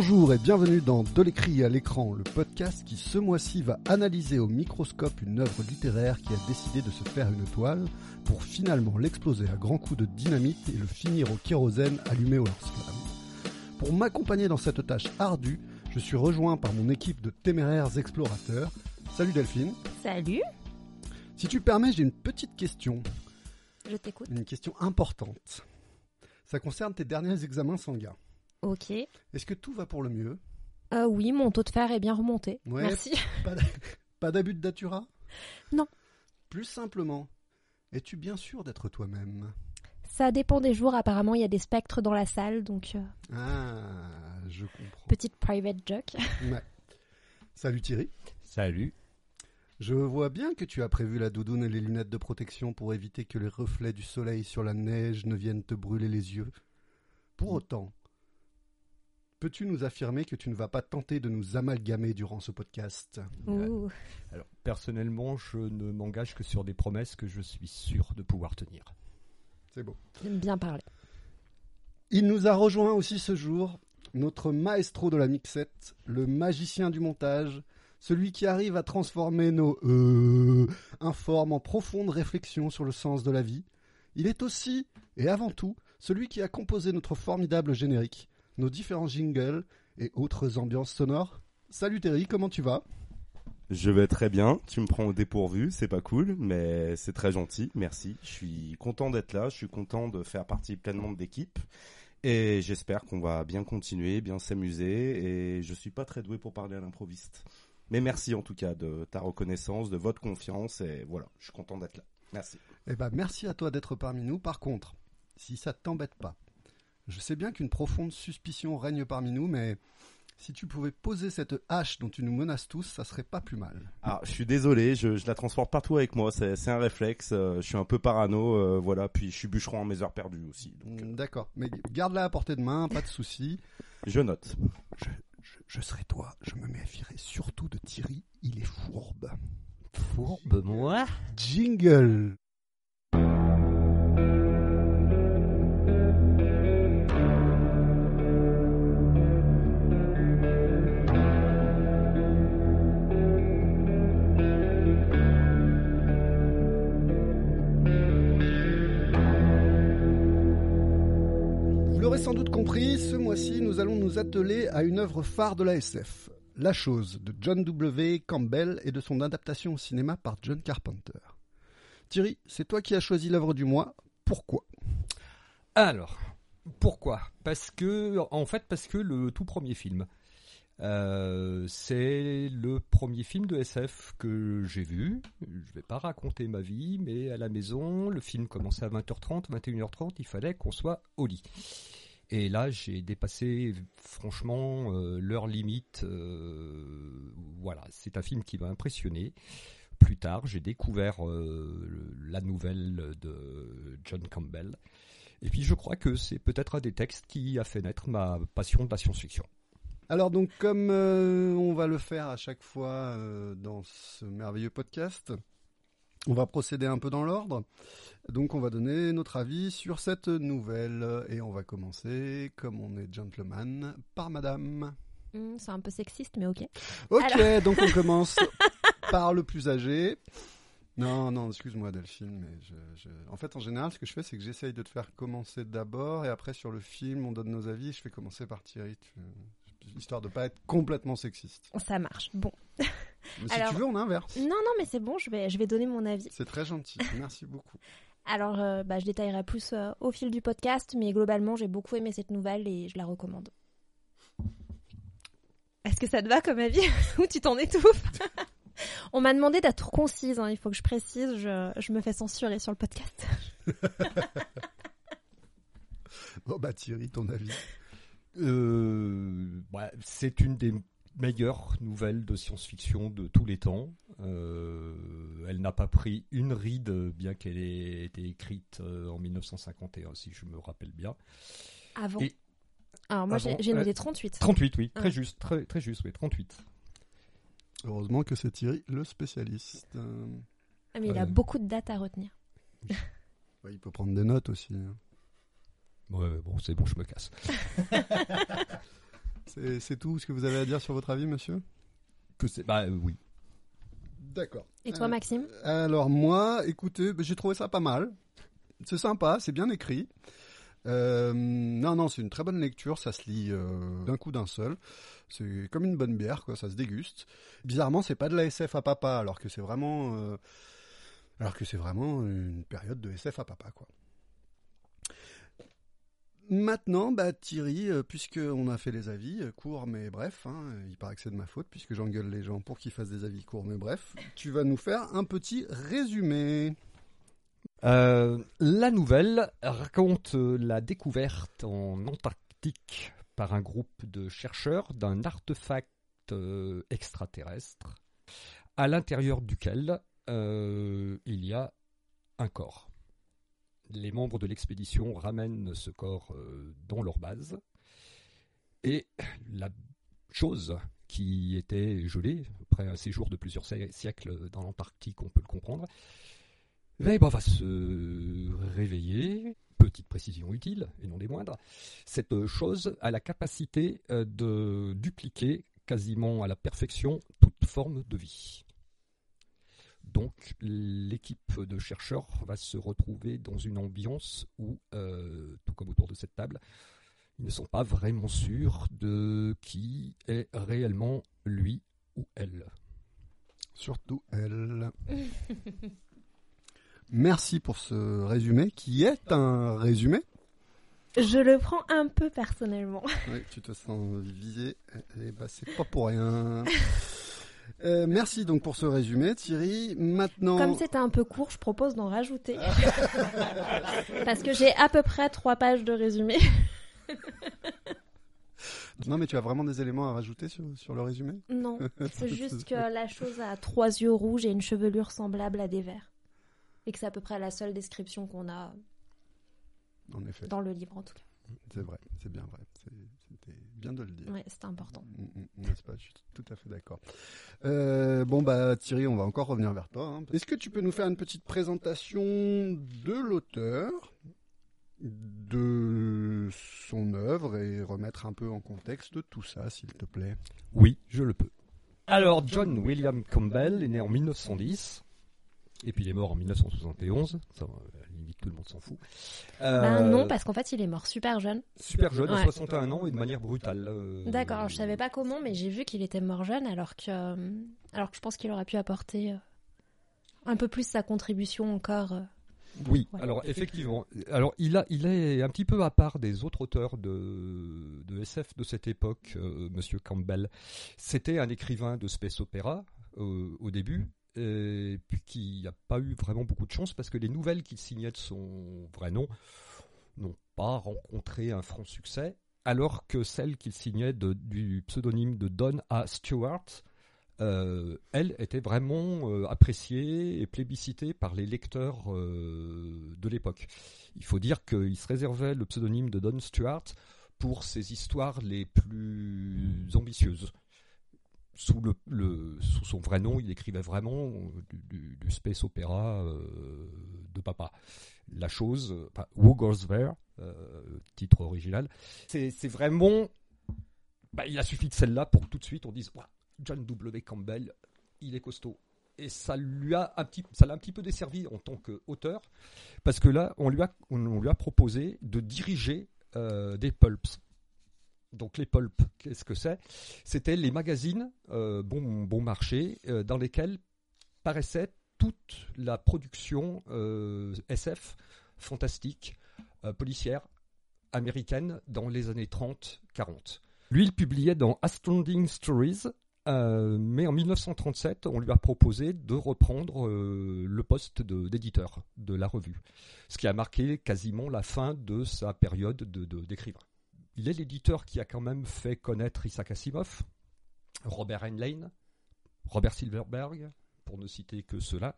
Bonjour et bienvenue dans De l'écrit à l'écran, le podcast qui ce mois-ci va analyser au microscope une œuvre littéraire qui a décidé de se faire une toile pour finalement l'exploser à grands coups de dynamite et le finir au kérosène allumé au lance-flammes. Pour m'accompagner dans cette tâche ardue, je suis rejoint par mon équipe de téméraires explorateurs. Salut Delphine. Salut. Si tu permets, j'ai une petite question. Je t'écoute. Une question importante. Ça concerne tes derniers examens sanguins. Ok. Est-ce que tout va pour le mieux? Euh, oui, mon taux de fer est bien remonté. Ouais. Merci. Pas d'abus de datura? Non. Plus simplement, es-tu bien sûr d'être toi-même? Ça dépend des jours. Apparemment, il y a des spectres dans la salle, donc euh, Ah, je comprends. petite private joke. Ouais. Salut Thierry. Salut. Je vois bien que tu as prévu la doudoune et les lunettes de protection pour éviter que les reflets du soleil sur la neige ne viennent te brûler les yeux. Pour autant, peux-tu nous affirmer que tu ne vas pas tenter de nous amalgamer durant ce podcast? Ouh. Alors, personnellement, je ne m'engage que sur des promesses que je suis sûr de pouvoir tenir. C'est beau. J'aime bien parler. Il nous a rejoint aussi ce jour, notre maestro de la mixette, le magicien du montage, celui qui arrive à transformer nos euh informes en profonde réflexion sur le sens de la vie. Il est aussi, et avant tout, celui qui a composé notre formidable générique, nos différents jingles et autres ambiances sonores. Salut Terry, comment tu vas? Je vais très bien, tu me prends au dépourvu, c'est pas cool, mais c'est très gentil, merci. Je suis content d'être là, je suis content de faire partie pleinement de l'équipe. Et j'espère qu'on va bien continuer, bien s'amuser. Et je suis pas très doué pour parler à l'improviste. Mais merci en tout cas de ta reconnaissance, de votre confiance. Et voilà, je suis content d'être là. Merci. Eh ben, merci à toi d'être parmi nous. Par contre, si ça t'embête pas, je sais bien qu'une profonde suspicion règne parmi nous, mais si tu pouvais poser cette hache dont tu nous menaces tous, ça serait pas plus mal. Ah, je suis désolé, je, je la transporte partout avec moi. C'est un réflexe. euh, je suis un peu parano, euh, voilà. Puis je suis bûcheron en mes heures perdues aussi. Euh, D'accord, mais garde-la à portée de main, pas de souci. je note. Je, je, je serai toi, je me méfierai surtout de Thierry, il est fourbe. Fourbe, moi? Jingle mois-ci, nous allons nous atteler à une œuvre phare de la SF, La Chose, de John W. Campbell et de son adaptation au cinéma par John Carpenter. Thierry, c'est toi qui as choisi l'œuvre du mois. Pourquoi? Alors, pourquoi? Parce que, en fait, parce que le tout premier film, euh, c'est le premier film de SF que j'ai vu. Je vais pas raconter ma vie, mais à la maison, le film commençait à 20h30, 21h30, il fallait qu'on soit au lit. Et là, j'ai dépassé franchement euh, l'heure limite. euh, voilà, c'est un film qui m'a impressionné. Plus tard, j'ai découvert euh, la nouvelle de John Campbell. Et puis, je crois que c'est peut-être un des textes qui a fait naître ma passion de la science-fiction. Alors donc comme on va le faire à chaque fois dans ce merveilleux podcast, on va procéder un peu dans l'ordre. Donc on va donner notre avis sur cette nouvelle et on va commencer comme on est gentleman par madame. Hmm, c'est un peu sexiste, mais ok. Ok, donc on commence par le plus âgé. Non, non, excuse-moi Delphine, mais je, je- en fait en général ce que je fais c'est que j'essaye de te faire commencer d'abord et après sur le film on donne nos avis. Je fais commencer par Thierry, tu- histoire de pas être complètement sexiste. Ça marche. Bon. Mais si Alors- tu veux on inverse. Non, non, mais c'est bon. Je vais, je vais donner mon avis. C'est très gentil, merci beaucoup. Alors, euh, bah, je détaillerai plus euh, au fil du podcast, mais globalement, j'ai beaucoup aimé cette nouvelle et je la recommande. Est-ce que ça te va comme avis ou tu t'en étouffes On m'a demandé d'être concise, hein, il faut que je précise, je, je me fais censurer sur le podcast. Bon bah Thierry, ton avis Euh, bah, c'est une des meilleures nouvelles de science-fiction de tous les temps. Euh, elle n'a pas pris une ride, bien qu'elle ait été écrite euh, en 1951, si je me rappelle bien. Avant. Et- Alors moi j'ai noté euh, 38. 38, oui, très juste, très, très juste, oui, 38. Heureusement que c'est Thierry le spécialiste. Ah, mais il a beaucoup de dates à retenir. il peut prendre des notes aussi. Ouais, bon, c'est bon, je me casse. C'est c'est tout ce que vous avez à dire sur votre avis, monsieur? Que c'est bah euh, oui. D'accord. Et toi, Euh, Maxime? Alors moi, écoutez, bah, j'ai trouvé ça pas mal. C'est sympa, c'est bien écrit. Euh, non, non, c'est une très bonne lecture, ça se lit euh, d'un coup d'un seul. C'est comme une bonne bière, quoi, ça se déguste. Bizarrement, c'est pas de la SF à papa, alors que c'est vraiment, euh, alors que c'est vraiment une période de SF à papa, quoi. Maintenant, bah, Thierry, euh, puisque on a fait les avis euh, courts mais brefs, hein, il paraît que c'est de ma faute puisque j'engueule les gens pour qu'ils fassent des avis courts mais brefs, tu vas nous faire un petit résumé. Euh, la nouvelle raconte euh, la découverte en Antarctique par un groupe de chercheurs d'un artefact extraterrestre à l'intérieur duquel il y a un corps. Les membres de l'expédition ramènent ce corps euh, dans leur base et la chose qui était gelée après un séjour de plusieurs si- siècles dans l'Antarctique, on peut le comprendre, eh ben, va se réveiller. Petite précision utile, et non des moindres. Cette chose a la capacité euh, de dupliquer quasiment à la perfection toute forme de vie. Donc l'équipe de chercheurs va se retrouver dans une ambiance où, euh, tout comme autour de cette table, ils ne sont pas vraiment sûrs de qui est réellement lui ou elle. Surtout elle. Merci pour ce résumé qui est un résumé. Je le prends un peu personnellement. Oui, tu te sens visé. Eh ben, c'est pas pour rien. Euh, merci donc pour ce résumé, Thierry. Maintenant, Comme c'était un peu court, je propose d'en rajouter. Parce que j'ai à peu près trois pages de résumé. non mais tu as vraiment des éléments à rajouter sur, sur le résumé? Non, c'est juste que la chose a trois yeux rouges et une chevelure semblable à des vers. Et que c'est à peu près la seule description qu'on a En effet, dans le livre, en tout cas. c'est vrai, c'est bien vrai. Bien de le dire. Ouais, c'est important. Mm, mm, N'est-ce pas? Je suis tout à fait d'accord. Euh, bon bah Thierry, on va encore revenir vers toi. hein. Est-ce que tu peux nous faire une petite présentation de l'auteur, de son œuvre et remettre un peu en contexte tout ça, s'il te plaît? Oui, je le peux. Alors, John William Campbell est né en 1910, et puis il est mort en 1971. Ça, à la limite, tout le monde s'en fout. Euh, Ben non, parce qu'en fait, il est mort super jeune. Super jeune, à Ouais. 61 ans, et de manière brutale. euh, D'accord, je savais pas comment, mais j'ai vu qu'il était mort jeune, alors que, euh, alors que je pense qu'il aurait pu apporter euh, un peu plus sa contribution encore. euh. Oui, Ouais. alors effectivement. Alors il, a, il est un petit peu à part des autres auteurs de, de SF de cette époque, euh, Monsieur Campbell. C'était un écrivain de space opéra euh, au début, et puis qui n'a pas eu vraiment beaucoup de chance parce que les nouvelles qu'il signait de son vrai nom n'ont pas rencontré un franc succès, alors que celles qu'il signait du pseudonyme de Don A. Stewart, euh, elle était vraiment euh, appréciée et plébiscitée par les lecteurs euh, de l'époque. Il faut dire qu'il se réservait le pseudonyme de Don Stewart pour ses histoires les plus ambitieuses. Sous, le, le- sous son vrai nom, il écrivait vraiment du, du- space opéra euh, de papa. La chose, euh, enfin, Who Goes There, euh, titre original, c'est vraiment. bah, il a suffi de celle-là pour que tout de suite on dise John W. Campbell, il est costaud. Et ça lui a un petit, l'a un petit peu desservi en tant qu'auteur, parce que là, on lui a, on, lui a proposé de diriger euh, des pulps. Donc les pulps, qu'est-ce que c'est? C'était les magazines euh, bon, marché euh, dans lesquels paraissait toute la production euh, SF fantastique, policière, américaine dans les années 30-40. Lui, il publiait dans Astounding Stories, mais en 1937, on lui a proposé de reprendre le poste de- d'éditeur de, la revue, ce qui a marqué quasiment la fin de sa période de- de- d'écrivain. Il est l'éditeur qui a quand même fait connaître Isaac Asimov, Robert Heinlein, Robert Silverberg, pour ne citer que ceux-là.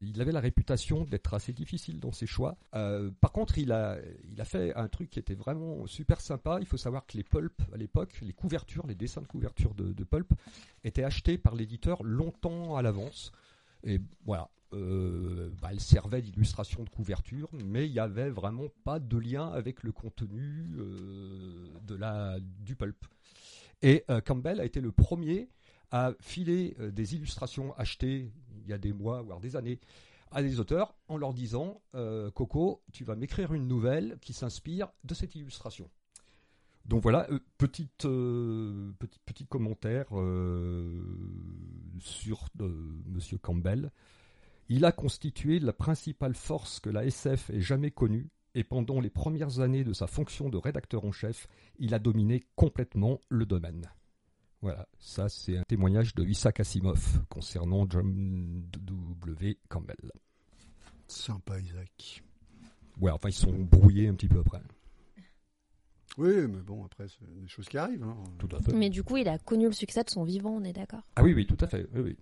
Il avait la réputation d'être assez difficile dans ses choix. Euh, par contre, il a, il a fait un truc qui était vraiment super sympa. Il faut savoir que les pulps, à l'époque, les couvertures, les dessins de couverture de, de pulp, étaient achetés par l'éditeur longtemps à l'avance. Et voilà, euh, bah, elle servait d'illustration de couverture, mais il n'y avait vraiment pas de lien avec le contenu euh, de la, du pulp. Et euh, Campbell a été le premier à filer des illustrations achetées il y a des mois, voire des années, à des auteurs en leur disant Coco, tu vas m'écrire une nouvelle qui s'inspire de cette illustration. Donc voilà, euh, petit, petit commentaire sur Monsieur Campbell. Il a constitué la principale force que la SF ait jamais connue, et pendant les premières années de sa fonction de rédacteur en chef, il a dominé complètement le domaine. Voilà, ça c'est un témoignage de Isaac Asimov concernant John W. Campbell. Sympa, Isaac. Ouais, enfin ils sont brouillés un petit peu après. Oui, mais bon, après, c'est des choses qui arrivent. hein. Tout à fait. Mais du coup, il a connu le succès de son vivant, on est d'accord? Ah oui, oui, tout à fait. Oui, oui.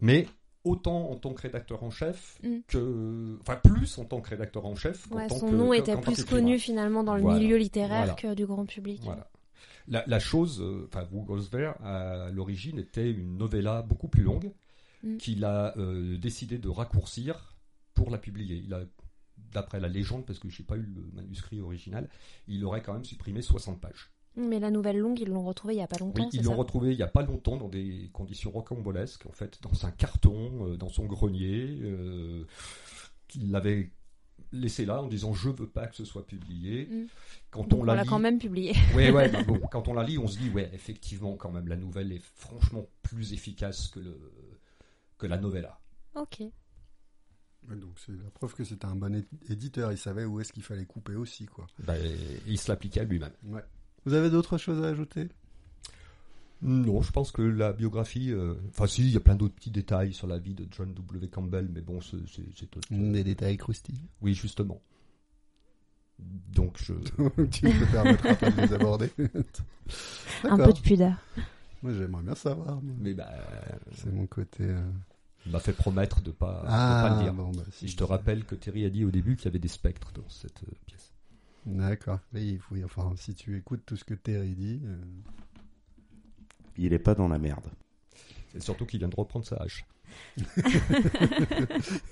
Mais autant en tant que rédacteur en chef Mm. que. Enfin, plus en tant que rédacteur en chef Ouais, son que- nom était plus connu finalement dans le Voilà. milieu littéraire Voilà. que du grand public. Voilà. La, la chose, euh, enfin, Gosver, à l'origine, était une novella beaucoup plus longue Mm. qu'il a euh, décidé de raccourcir pour la publier. Il a, d'après la légende, parce que je n'ai pas eu le manuscrit original, il aurait quand même supprimé 60 pages. Mais la nouvelle longue, ils l'ont retrouvée il y a pas Oui, longtemps, ils c'est l'ont ça retrouvé il n'y a pas longtemps dans des conditions rocambolesques, en fait, dans un carton, euh, dans son grenier, euh, qu'il l'avait laissé là en disant je veux pas que ce soit publié. Mm. Quand Donc on on la lit, quand même publié. ouais, ouais, bah bon, quand on la lit, on se dit ouais, effectivement, quand même, la nouvelle est franchement plus efficace que le que la novella. ok. Donc c'est la preuve que c'était un bon éditeur. Il savait où est-ce qu'il fallait couper aussi, quoi. Bah, il se l'appliquait à lui-même. Ouais. Vous avez d'autres choses à ajouter? Non, je pense que la biographie, euh, enfin si, il y a plein d'autres petits détails sur la vie de John W. Campbell, mais bon, c'est Des détails croustillants. Oui, justement. Donc je. tu ne te permettras pas de les aborder. Un peu de pudeur. Moi, j'aimerais bien savoir. moi. Mais bah, C'est mon côté. euh, il m'a fait promettre de pas, de Ah, pas le dire. bon, bah, Si je te rappelle que Terry a dit au début qu'il y avait des spectres dans cette euh, pièce. D'accord. Oui, il faut- enfin, si tu écoutes tout ce que Terry dit. euh, Il est pas dans la merde. C'est surtout qu'il vient de reprendre sa hache.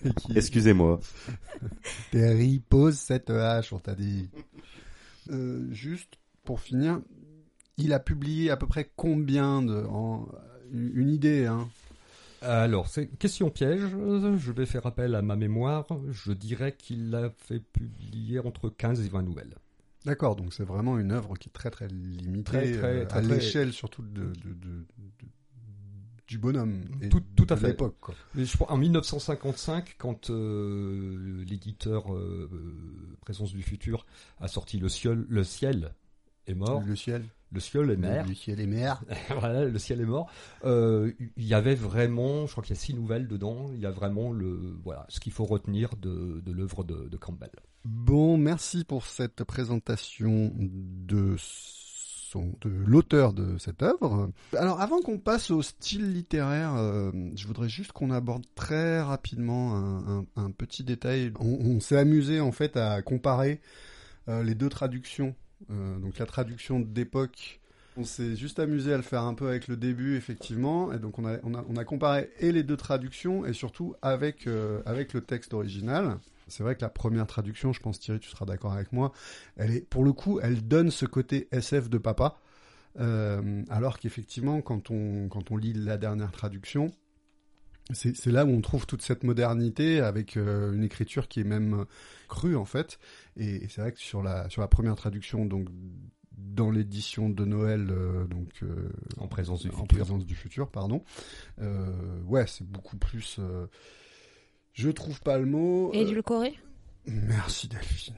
et qui- Excusez-moi. Terry pose cette hache, on t'a dit. Euh, juste pour finir, il a publié à peu près combien de. En, une idée, hein Alors, c'est question piège. Je vais faire appel à ma mémoire. Je dirais qu'il a fait publier entre 15 et 20 nouvelles. D'accord, donc c'est vraiment une œuvre qui est très très limitée Très, très, euh, très, à très- l'échelle surtout de, de- de- de- du bonhomme et Tout- tout à fait. l'époque. en 1955, quand euh, l'éditeur euh, Présence du futur a sorti Le ciel, le ciel est mort, Le ciel, le ciel est mort, le ciel est voilà, le ciel est mort. Euh, Il y avait vraiment, je crois qu'il y a six nouvelles dedans. Il y a vraiment le voilà ce qu'il faut retenir de, de l'œuvre de, de Campbell. Bon, merci pour cette présentation de son, de l'auteur de cette œuvre. Alors, avant qu'on passe au style littéraire, euh, je voudrais juste qu'on aborde très rapidement un, un- un petit détail. On, on s'est amusé en fait à comparer euh, les deux traductions. Euh, donc la traduction d'époque. On s'est juste amusé à le faire un peu avec le début, effectivement, et donc on a, comparé et les deux traductions et surtout avec, euh, avec le texte original. C'est vrai que la première traduction, je pense Thierry, tu seras d'accord avec moi, elle est, pour le coup, elle donne ce côté SF de papa, euh, alors qu'effectivement, quand on lit la dernière traduction, c'est c'est là où on trouve toute cette modernité avec euh, une écriture qui est même euh, crue en fait. Et, et c'est vrai que sur la sur la première traduction, donc dans l'édition de Noël, euh, donc euh, En présence du en futur. présence du futur, pardon. Euh, ouais, c'est beaucoup plus. euh, je trouve pas le mot. Et euh, du Corée Merci Delphine.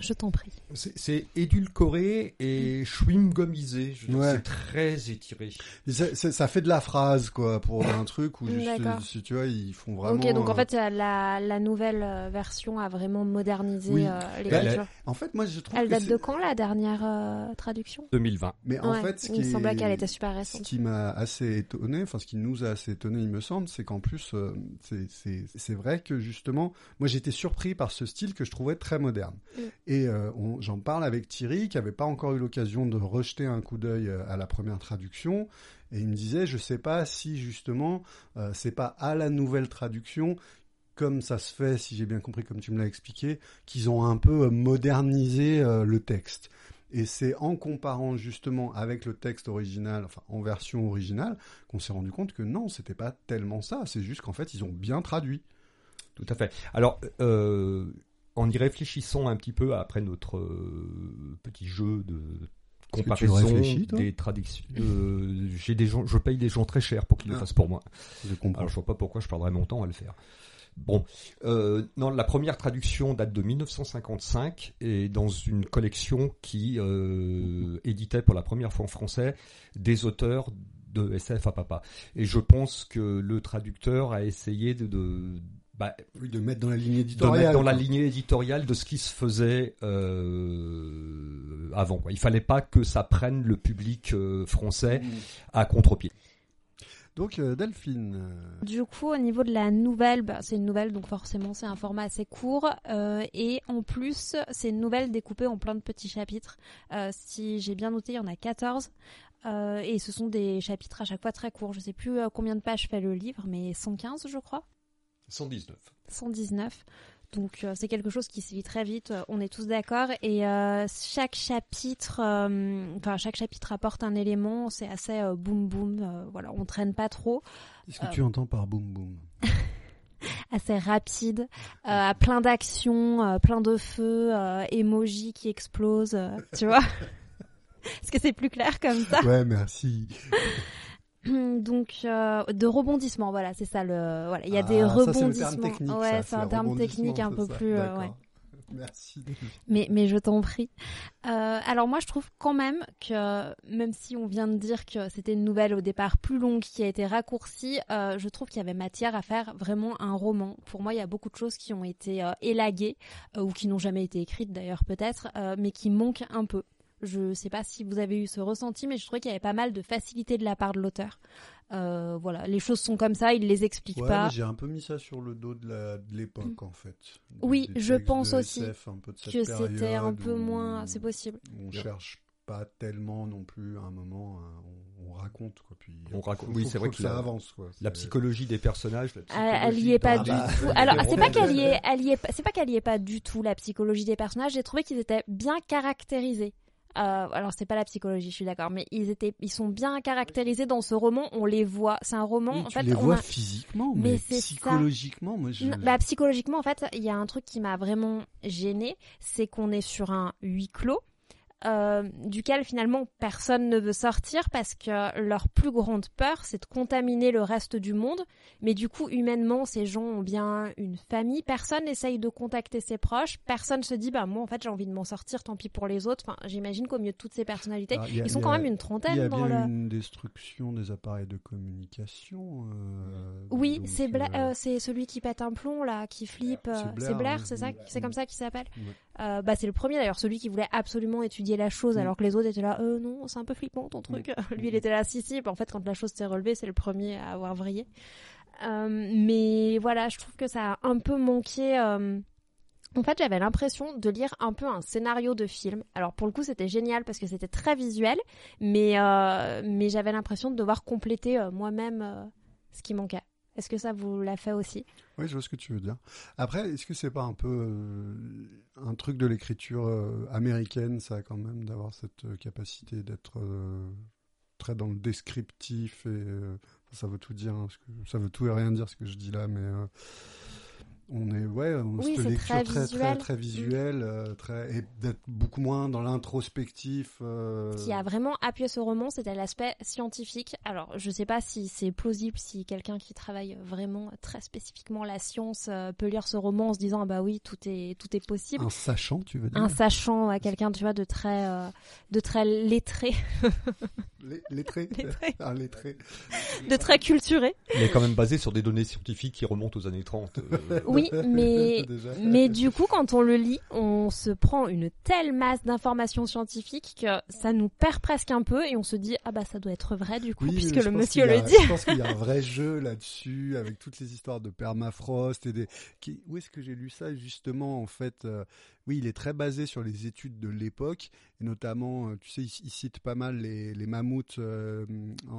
Je t'en prie. C'est édulcoré et chewing-gumisé. Ouais. C'est très étiré. Ça, fait de la phrase quoi pour un truc où juste, si tu vois ils font vraiment. ok, donc en euh, fait, la, la nouvelle euh, version a vraiment modernisé Oui. euh, l'écriture. en fait moi je trouve. Elle que date c'est- de quand la dernière euh, traduction? 2020. Mais en Ouais, fait, ce il qui me semblait qu'elle était super Ce récente. qui m'a assez étonné, enfin ce qui nous a assez étonné, il me semble, c'est qu'en plus, euh, c'est- c'est c'est vrai que justement, moi j'étais surpris par ce style que je trouvais très moderne. Mm. Et euh, j'en parle avec Thierry, qui avait pas encore eu l'occasion de rejeter un coup d'œil euh, à la première traduction, et il me disait, je sais pas si justement, euh, c'est pas à la nouvelle traduction comme ça se fait, si j'ai bien compris, comme tu me l'as expliqué, qu'ils ont un peu euh, modernisé le texte. Et c'est en comparant justement avec le texte original, enfin en version originale, qu'on s'est rendu compte que non, c'était pas tellement ça. C'est juste qu'en fait, ils ont bien traduit. Tout à fait. Alors, en y réfléchissant un petit peu après notre euh, petit jeu de comparaison des traductions, euh, j'ai des gens, je paye des gens très chers pour qu'ils le Ah. fassent pour moi. Je comprends. Alors je vois pas pourquoi je perdrais mon temps à le faire. Bon, euh, non, la première traduction date de 1955 et dans une collection qui euh, éditait pour la première fois en français des auteurs de SF à papa. Et je pense que le traducteur a essayé de, de, bah, Oui, de mettre dans la ligne de éditoriale. mettre dans la lignée éditoriale de ce qui se faisait euh, avant. Quoi. Il fallait pas que ça prenne le public euh, français Mm. à contre-pied. Donc, euh, Delphine. Du coup, au niveau de la nouvelle, bah, c'est une nouvelle, donc forcément c'est un format assez court. euh, et en plus, c'est une nouvelle découpée en plein de petits chapitres. Euh, si j'ai bien noté, il y en a 14. euh, et ce sont des chapitres à chaque fois très courts. Je sais plus combien de pages fait le livre, mais 115 je crois. 119. 119. Donc euh, c'est quelque chose qui se lit très vite, euh, on est tous d'accord. Et euh, chaque chapitre, euh, enfin chaque chapitre apporte un élément, c'est assez euh, boum boum. euh, voilà, on traîne pas trop, Qu'est-ce que tu entends par boum boum? Assez rapide, euh, plein d'actions, euh, plein de feux, euh, emojis qui explosent, euh, tu vois? Est-ce que c'est plus clair comme ça? Ouais, merci. Donc euh, de rebondissements, voilà, c'est ça le. Voilà, il y a des Ah, ça, c'est rebondissements. terme ouais, ça, c'est un terme technique un peu rebondissement, plus. euh, ouais. Merci. Mais, mais je t'en prie. Euh, alors moi, je trouve quand même que, même si on vient de dire que c'était une nouvelle au départ plus longue qui a été raccourcie, euh, je trouve qu'il y avait matière à faire vraiment un roman. Pour moi, il y a beaucoup de choses qui ont été euh, élaguées, euh, ou qui n'ont jamais été écrites d'ailleurs peut-être, euh, mais qui manquent un peu. Je sais pas si vous avez eu ce ressenti, mais je trouvais qu'il y avait pas mal de facilité de la part de l'auteur. Euh, voilà, les choses sont comme ça, il les explique Ouais, pas. j'ai un peu mis ça sur le dos de l'époque, en fait. Des- Oui, des je pense aussi SF, un peu de cette que c'était un peu moins, c'est possible. On cherche pas tellement non plus à un moment, hein, on, on raconte quoi. Puis On raconte- faut- oui, c'est vrai que ça la- avance quoi. La psychologie des personnages, la Elle, elle psychologie y est pas du bah, tout. Alors, c'est pas qu'elle y est, elle y est c'est pas qu'elle y est pas du tout la psychologie des personnages. J'ai trouvé qu'ils étaient bien caractérisés. Euh, alors c'est pas la psychologie, je suis d'accord, mais ils étaient, ils sont bien caractérisés dans ce roman. On les voit. C'est un roman. En tu fait, les on vois a- physiquement, Mais mais, c'est ça. psychologiquement, moi je. Bah, psychologiquement, en fait, il y a un truc qui m'a vraiment gênée, c'est qu'on est sur un huis clos. Euh, duquel finalement personne ne veut sortir parce que leur plus grande peur c'est de contaminer le reste du monde mais du coup humainement ces gens ont bien une famille personne n'essaye de contacter ses proches personne se dit bah moi en fait j'ai envie de m'en sortir tant pis pour les autres enfin j'imagine qu'au milieu de toutes ces personnalités il y a- ils sont il y quand même une Il y trentaine a bien le une destruction des appareils de communication. euh, oui c'est euh, c'est celui qui pète un plomb là qui flippe C'est Blair, c'est hein. c'est ça c'est comme ça qu'il s'appelle Ouais. Bah, c'est le premier d'ailleurs, celui qui voulait absolument étudier la chose, Mm. alors que les autres étaient là, euh, non, c'est un peu flippant ton truc. Lui, il était là, si, si. Bah, en fait, quand la chose s'est relevée, c'est le premier à avoir vrillé. Euh, mais voilà, je trouve que ça a un peu manqué. euh, En fait, j'avais l'impression de lire un peu un scénario de film. Alors pour le coup, c'était génial parce que c'était très visuel, mais euh, mais j'avais l'impression de devoir compléter moi-même ce qui manquait. Est-ce que ça vous l'a fait aussi? Oui, je vois ce que tu veux dire. Après, est-ce que c'est pas un peu euh, un truc de l'écriture euh, américaine, ça, quand même, d'avoir cette euh, capacité d'être très dans le descriptif et ça veut tout dire, hein, ça veut tout et rien dire ce que je dis là, mais on est ouais, on Oui, cette lecture très très très visuel. très visuelle, euh, très et d'être beaucoup moins dans l'introspectif. euh, qui a vraiment appuyé ce roman, c'était l'aspect scientifique. Alors, je sais pas si c'est plausible, si quelqu'un qui travaille vraiment très spécifiquement la science euh, peut lire ce roman en se disant ah bah oui, tout est tout est possible. un sachant, tu veux dire? Un sachant, ouais, quelqu'un tu vois de très euh, de très lettré, lettré, Lettré. un lettré. de très culturé. Est quand même basé sur des données scientifiques qui remontent aux années 30. euh, Oui, mais mais du coup, quand on le lit, on se prend une telle masse d'informations scientifiques que ça nous perd presque un peu et on se dit ah bah ça doit être vrai du coup Oui, puisque le monsieur le dit. Je pense qu'il y a un vrai jeu là-dessus, avec toutes les histoires de permafrost et des. Qui... Où est-ce que j'ai lu ça justement En fait, euh, oui, il est très basé sur les études de l'époque, et notamment, euh, tu sais, il, cite pas mal les, les mammouths euh,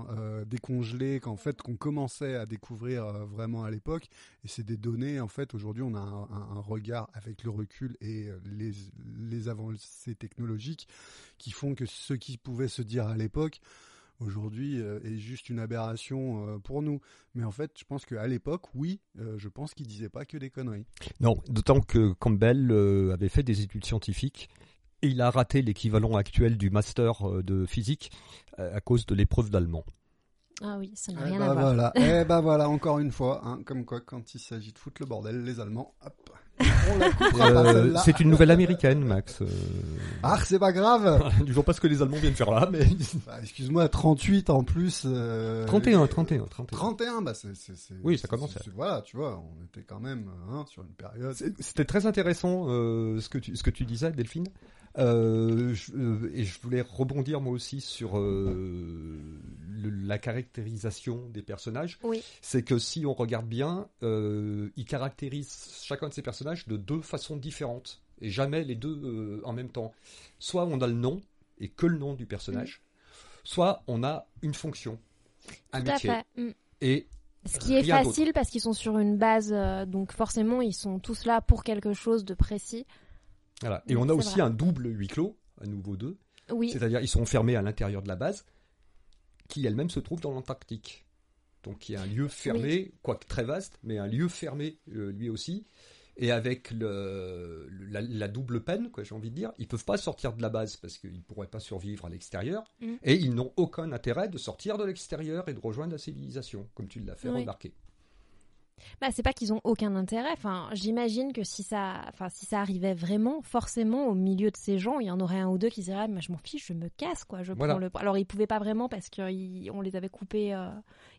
euh, décongelés qu'en fait qu'on commençait à découvrir euh, vraiment à l'époque, et c'est des données en fait fait, aujourd'hui, on a un, un- un regard avec le recul et euh, les, les avancées technologiques qui font que ce qui pouvait se dire à l'époque, aujourd'hui, euh, est juste une aberration euh, pour nous. Mais en fait, je pense qu'à l'époque, oui, euh, je pense qu'il disait pas que des conneries. Non, d'autant que Campbell avait fait des études scientifiques et il a raté l'équivalent actuel du master de physique à cause de l'épreuve d'allemand. Ah oui, ça n'a Eh rien ben à voir. eh ben voilà, encore une fois, hein, comme quoi, quand il s'agit de foutre le bordel, les Allemands, hop, on la coupera pas Euh, c'est une nouvelle américaine, Max. euh. Ah, c'est pas grave. Je vois pas ce que les Allemands viennent faire là, mais Bah, Excuse-moi, 38 en plus. euh, 31, 31, 31. 31, bah c'est, Oui, ça commençait. c'est- Voilà, tu vois, on était quand même hein, sur une période. C'était très intéressant euh, ce que tu ce que tu disais, Delphine. Euh, je- euh, et je voulais rebondir moi aussi sur euh, le- la caractérisation des personnages. Oui. C'est que si on regarde bien, euh, ils caractérisent chacun de ces personnages de deux façons différentes et jamais les deux en même temps. Soit on a le nom et que le nom du personnage, soit on a une fonction, Tout à amitié fait. Mm. et Ce qui est facile parce qu'ils sont sur une base, euh, donc forcément ils sont tous là pour quelque chose de précis. Voilà. Et on a aussi vrai. un double huis clos, à nouveau deux. Oui, C'est-à-dire ils sont enfermés à l'intérieur de la base, qui elle-même se trouve dans l'Antarctique. Donc il y a un lieu fermé, quoique très vaste, mais un lieu fermé euh, lui aussi. Et avec le, la, la double peine, quoi, j'ai envie de dire, ils peuvent pas sortir de la base parce qu'ils pourraient pas survivre à l'extérieur. Mm. Et ils n'ont aucun intérêt de sortir de l'extérieur et de rejoindre la civilisation, comme tu l'as fait Oui. remarquer. Bah c'est pas qu'ils ont aucun intérêt. Enfin, j'imagine que si ça, enfin si ça arrivait vraiment, forcément au milieu de ces gens, il y en aurait un ou deux qui diraient, mais je m'en fiche, je me casse quoi. Je Voilà. prends le. Alors ils pouvaient pas vraiment parce qu'on les avait coupés, euh,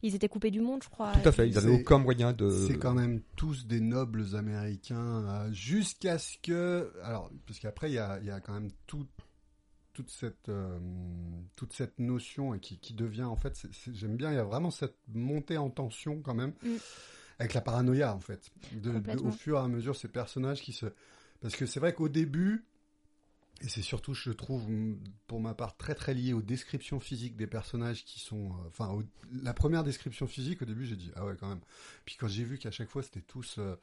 ils étaient coupés du monde, je crois. Tout à fait, ils n'avaient aucun moyen de... C'est quand même tous des nobles américains, euh, jusqu'à ce que, alors, parce qu'après il y a, il y a quand même tout, toute cette, euh, toute cette notion et qui, qui devient en fait, j'aime bien, il y a vraiment cette montée en tension quand même Mm. Avec la paranoïa en fait, de, de- Complètement. au fur et à mesure ces personnages qui se, parce que c'est vrai qu'au début. Et c'est surtout, je trouve, pour ma part, très très lié aux descriptions physiques des personnages qui sont... euh, Enfin, la première description physique, au début, j'ai dit, ah ouais, quand même. Puis quand j'ai vu qu'à chaque fois, c'était tous... euh,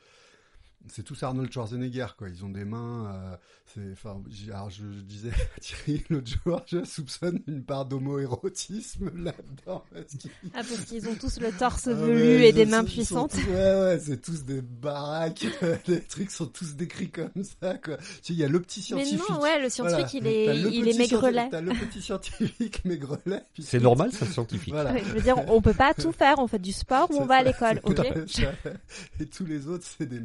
c'est tous Arnold Schwarzenegger, quoi. Ils ont des mains... euh, c'est, enfin, je, je disais à Thierry l'autre jour, je soupçonne une part d'homo-érotisme là-dedans. parce qu'ils- Ah parce qu'ils ont tous le torse ah, velu mais et des mains puissantes. tous- ouais, ouais, c'est tous des baraques. les trucs sont tous décrits comme ça, quoi. Tu sais, il y a le petit Mais scientifique. non, ouais, le scientifique, Voilà. il est, il est maigrelet. T'as le petit scientifique maigrelet. C'est normal, c'est scientifique. Voilà. Ouais, je veux dire, on peut pas tout faire. On fait du sport ou on va à ça, l'école, ok ça. Et tous les autres, c'est des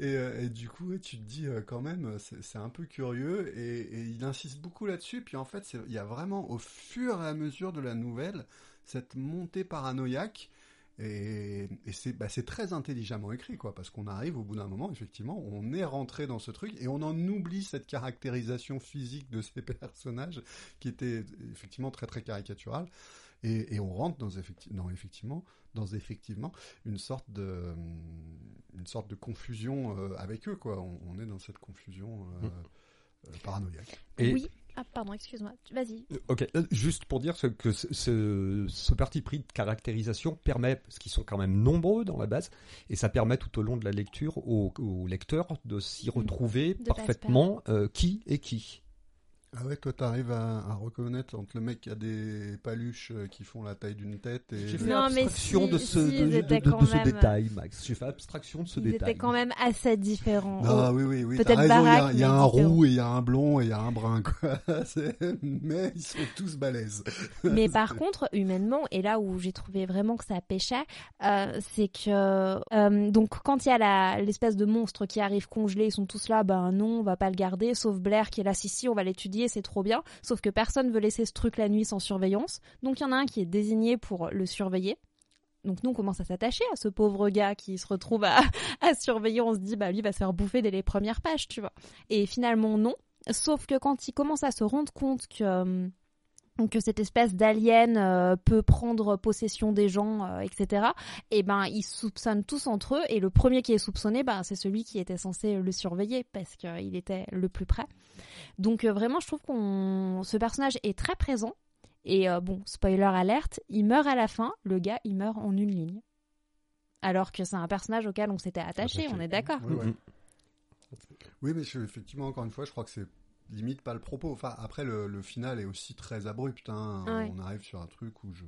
euh, et du coup, tu te dis euh, quand même, c'est c'est un peu curieux. Et, il insiste beaucoup là-dessus. Puis en fait, il y a vraiment, au fur et à mesure de la nouvelle, cette montée paranoïaque. Et, bah, c'est très intelligemment écrit, quoi, parce qu'on arrive au bout d'un moment, effectivement, on est rentré dans ce truc et on en oublie cette caractérisation physique de ces personnages qui était effectivement très très caricaturale. Et, on rentre dans effectivement dans effectivement une sorte de euh, une sorte de confusion euh, avec eux quoi. On, on est dans cette confusion euh, Mm. euh, paranoïaque. Et- Oui. Ah pardon, excuse-moi. Vas-y. Ok, juste pour dire ce- que ce, ce, ce parti pris de caractérisation permet, parce qu'ils sont quand même nombreux dans la base, et ça permet tout au long de la lecture au, au lecteur de s'y retrouver De parfaitement euh, qui est qui. Ah ouais, toi t'arrives à, à reconnaître entre le mec qui a des paluches euh, qui font la taille d'une tête et J'ai fait Non, abstraction si- de ce, si, de, ce détail, Max. J'ai fait abstraction de ce Ils détail. étaient quand même assez différents. Ah oui, oui, oui. Peut-être il y a, y un différent. roux et il y a un blond et il y a un brun, quoi. Mais ils sont tous balèzes. Mais par contre, humainement, et là où j'ai trouvé vraiment que ça pêchait, euh, c'est que euh, donc quand il y a la- l'espèce de monstre qui arrive congelé, ils sont tous là, ben non, on va pas le garder, sauf Blair qui est là, si si, on va l'étudier, c'est trop bien. Sauf que personne veut laisser ce truc la nuit sans surveillance, donc il y en a un qui est désigné pour le surveiller. Donc nous on commence à s'attacher à ce pauvre gars qui se retrouve à, à surveiller, on se dit bah lui va se faire bouffer dès les premières pages, tu vois. Et finalement non. Sauf que quand il commence à se rendre compte que euh, que cette espèce d'alien euh, peut prendre possession des gens, euh, etc. Et ben ils soupçonnent tous entre eux et le premier qui est soupçonné, ben c'est celui qui était censé le surveiller parce qu'il était le plus près. Donc euh, vraiment, je trouve qu'on ce personnage est très présent et euh, bon spoiler alerte, il meurt à la fin. Le gars, il meurt en une ligne. Alors que c'est un personnage auquel on s'était attaché, Attaché. on est d'accord. Ouais, ouais. Mhm. Oui, mais je- effectivement, encore une fois, je crois que c'est limite pas le propos. Enfin, après, le, le final est aussi très abrupt. hein. Ouais. On arrive sur un truc où je. je-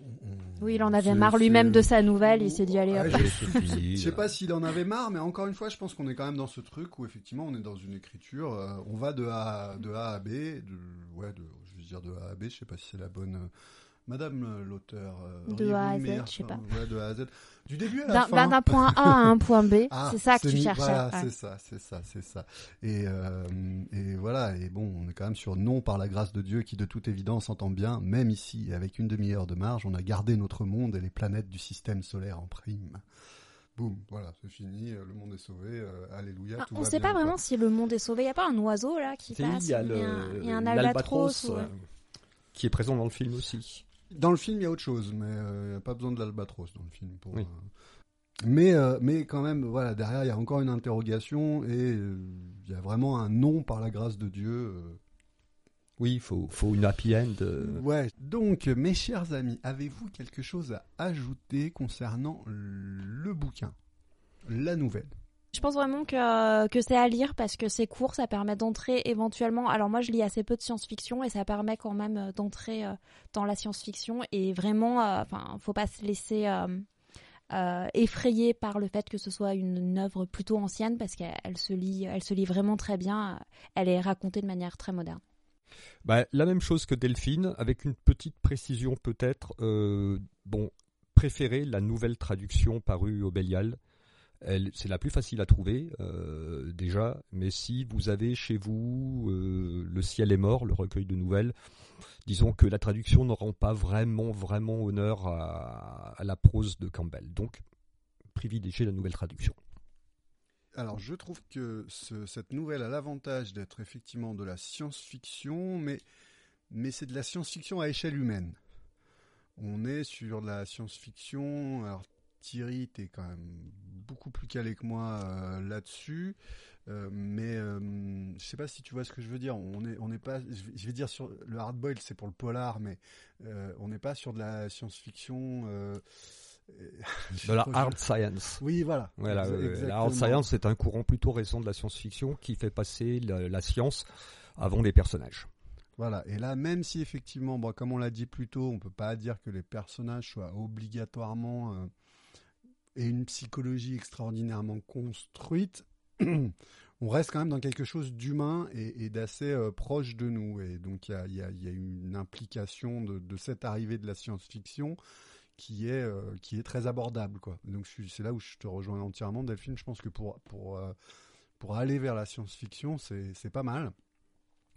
on- on- Oui, il en avait marre lui-même de sa nouvelle, il s'est dit allez hop. Je- sais pas s'il en avait marre, mais encore une fois, je pense qu'on est quand même dans ce truc où effectivement on est dans une écriture. euh, on va de A, de A à B, de, ouais, de, je veux dire de A à B. Je sais pas si c'est la bonne. Madame euh, l'auteur. euh, De A à Z, meilleure- je sais pas. Ouais, de A à Z. Du début à la D'un fin. d'un point A à un point B, Ah, c'est ça que tu cherchais. Voilà, ouais. c'est ça, c'est ça, c'est ça. Et, euh, et voilà, et bon, on est quand même sur non par la grâce de Dieu qui de toute évidence entend bien, même ici, avec une demi-heure de marge, on a gardé notre monde et les planètes du système solaire en prime. Boum, voilà, c'est fini, le monde est sauvé, euh, alléluia, Ah, tout on va sait bien, pas quoi. vraiment si le monde est sauvé. Il y a pas un oiseau là qui Si, passe il y a un, il y a un l'albatros albatros. ou- euh, qui est présent dans le film aussi. Dans le film, il y a autre chose, mais euh, il n'y a pas besoin de l'albatros dans le film. Pour, Oui. euh, Mais, euh, mais quand même, voilà, derrière, il y a encore une interrogation et euh, il y a vraiment un non par la grâce de Dieu. euh, Oui, il faut, faut une happy end. Ouais. Donc, mes chers amis, avez-vous quelque chose à ajouter concernant le bouquin, la nouvelle Je pense vraiment que, que c'est à lire parce que c'est court, ça permet d'entrer éventuellement. Alors moi, je lis assez peu de science-fiction et ça permet quand même euh, d'entrer euh, dans la science-fiction et vraiment, euh, enfin, faut pas se laisser euh, euh, effrayer par le fait que ce soit une, œuvre plutôt ancienne parce qu'elle elle se lit, elle se lit vraiment très bien. Elle est racontée de manière très moderne. Bah, la même chose que Delphine, avec une petite précision peut-être. euh, bon, préférez la nouvelle traduction parue au Bélial. C'est la plus facile à trouver euh, déjà, mais si vous avez chez vous euh, Le ciel est mort, le recueil de nouvelles, disons que la traduction ne rend pas vraiment, vraiment honneur à, la prose de Campbell. Donc, privilégiez la nouvelle traduction. Alors, je trouve que ce- cette nouvelle a l'avantage d'être effectivement de la science-fiction, mais, mais c'est de la science-fiction à échelle humaine. On est sur la science-fiction. Thierry, t'es quand même beaucoup plus calé que moi euh, là-dessus. Euh, mais euh, je sais pas si tu vois ce que je veux dire. On est, on n'est pas. Je vais, dire sur le hardboil, c'est pour le polar, mais euh, on n'est pas sur de la science-fiction. De la hard science. Oui, voilà. Voilà, la hard science, c'est un courant plutôt récent de la science-fiction qui fait passer la, la science avant les personnages. Voilà, et là, même si effectivement, bon, comme on l'a dit plus tôt, on peut pas dire que les personnages soient obligatoirement et une psychologie extraordinairement construite, on reste quand même dans quelque chose d'humain et, d'assez euh, proche de nous. Et donc, il y a, une implication de, cette arrivée de la science-fiction qui est, euh, très abordable. Donc, c'est là où je te rejoins entièrement, Delphine. Je pense que pour, euh, aller vers la science-fiction, c'est pas mal.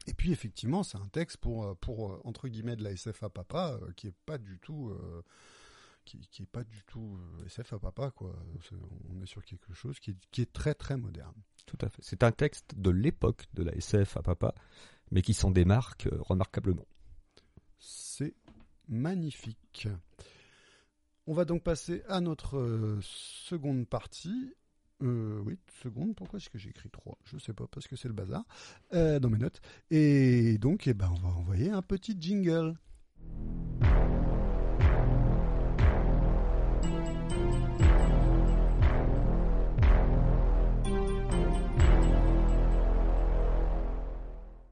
Et puis effectivement, c'est un texte pour, pour entre guillemets de la SF à papa qui est pas du tout qui, qui est pas du tout euh, SF à papa quoi. On est sur quelque chose qui est, qui est très très moderne. Tout à fait. C'est un texte de l'époque de la SF à papa, mais qui s'en démarque euh, remarquablement. C'est magnifique. On va donc passer à notre euh, seconde partie. Euh, oui, seconde. Pourquoi est-ce que j'ai écrit 3 Je sais pas, parce que c'est le bazar euh, dans mes notes. Et donc, eh ben, on va envoyer un petit jingle.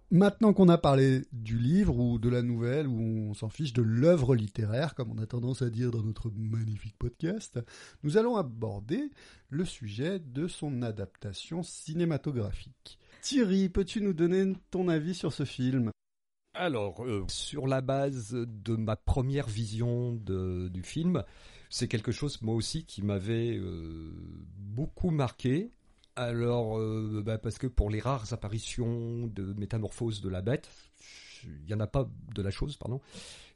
Maintenant qu'on a parlé du livre ou de la nouvelle, ou on s'en fiche de l'œuvre littéraire, comme on a tendance à dire dans notre magnifique podcast, nous allons aborder le sujet de son adaptation cinématographique. Thierry, peux-tu nous donner ton avis sur ce film? Alors, euh, sur la base de ma première vision du film, c'est quelque chose moi aussi qui m'avait euh, beaucoup marqué. Alors, euh, bah, parce que pour les rares apparitions de métamorphose de la bête, il n'y en a pas de la chose, pardon,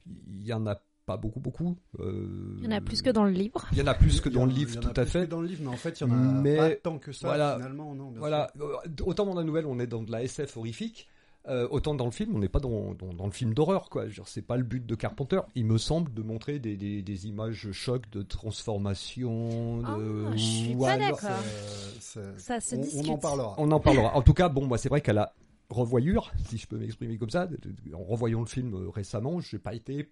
il y en a pas beaucoup, beaucoup. euh, Il y en a plus que dans le livre. Il y en a plus que y dans le livre, il y en a tout à plus fait. que dans le livre, mais en fait, il y en a Mais- pas tant que ça, voilà. finalement, non. bien Voilà, Euh, autant dans la nouvelle on est dans de la SF horrifique, euh, autant dans le film on n'est pas dans, dans, dans le film d'horreur quoi. C'est pas le but de Carpenter. Il me semble de montrer des, des, des images chocs de transformation. De... Ah, je suis pas alors- d'accord. Ça se on, on discute. en parlera. On en parlera. En tout cas, bon, moi c'est vrai qu'à la revoyure, si je peux m'exprimer comme ça, en revoyant le film euh, récemment, j'ai pas été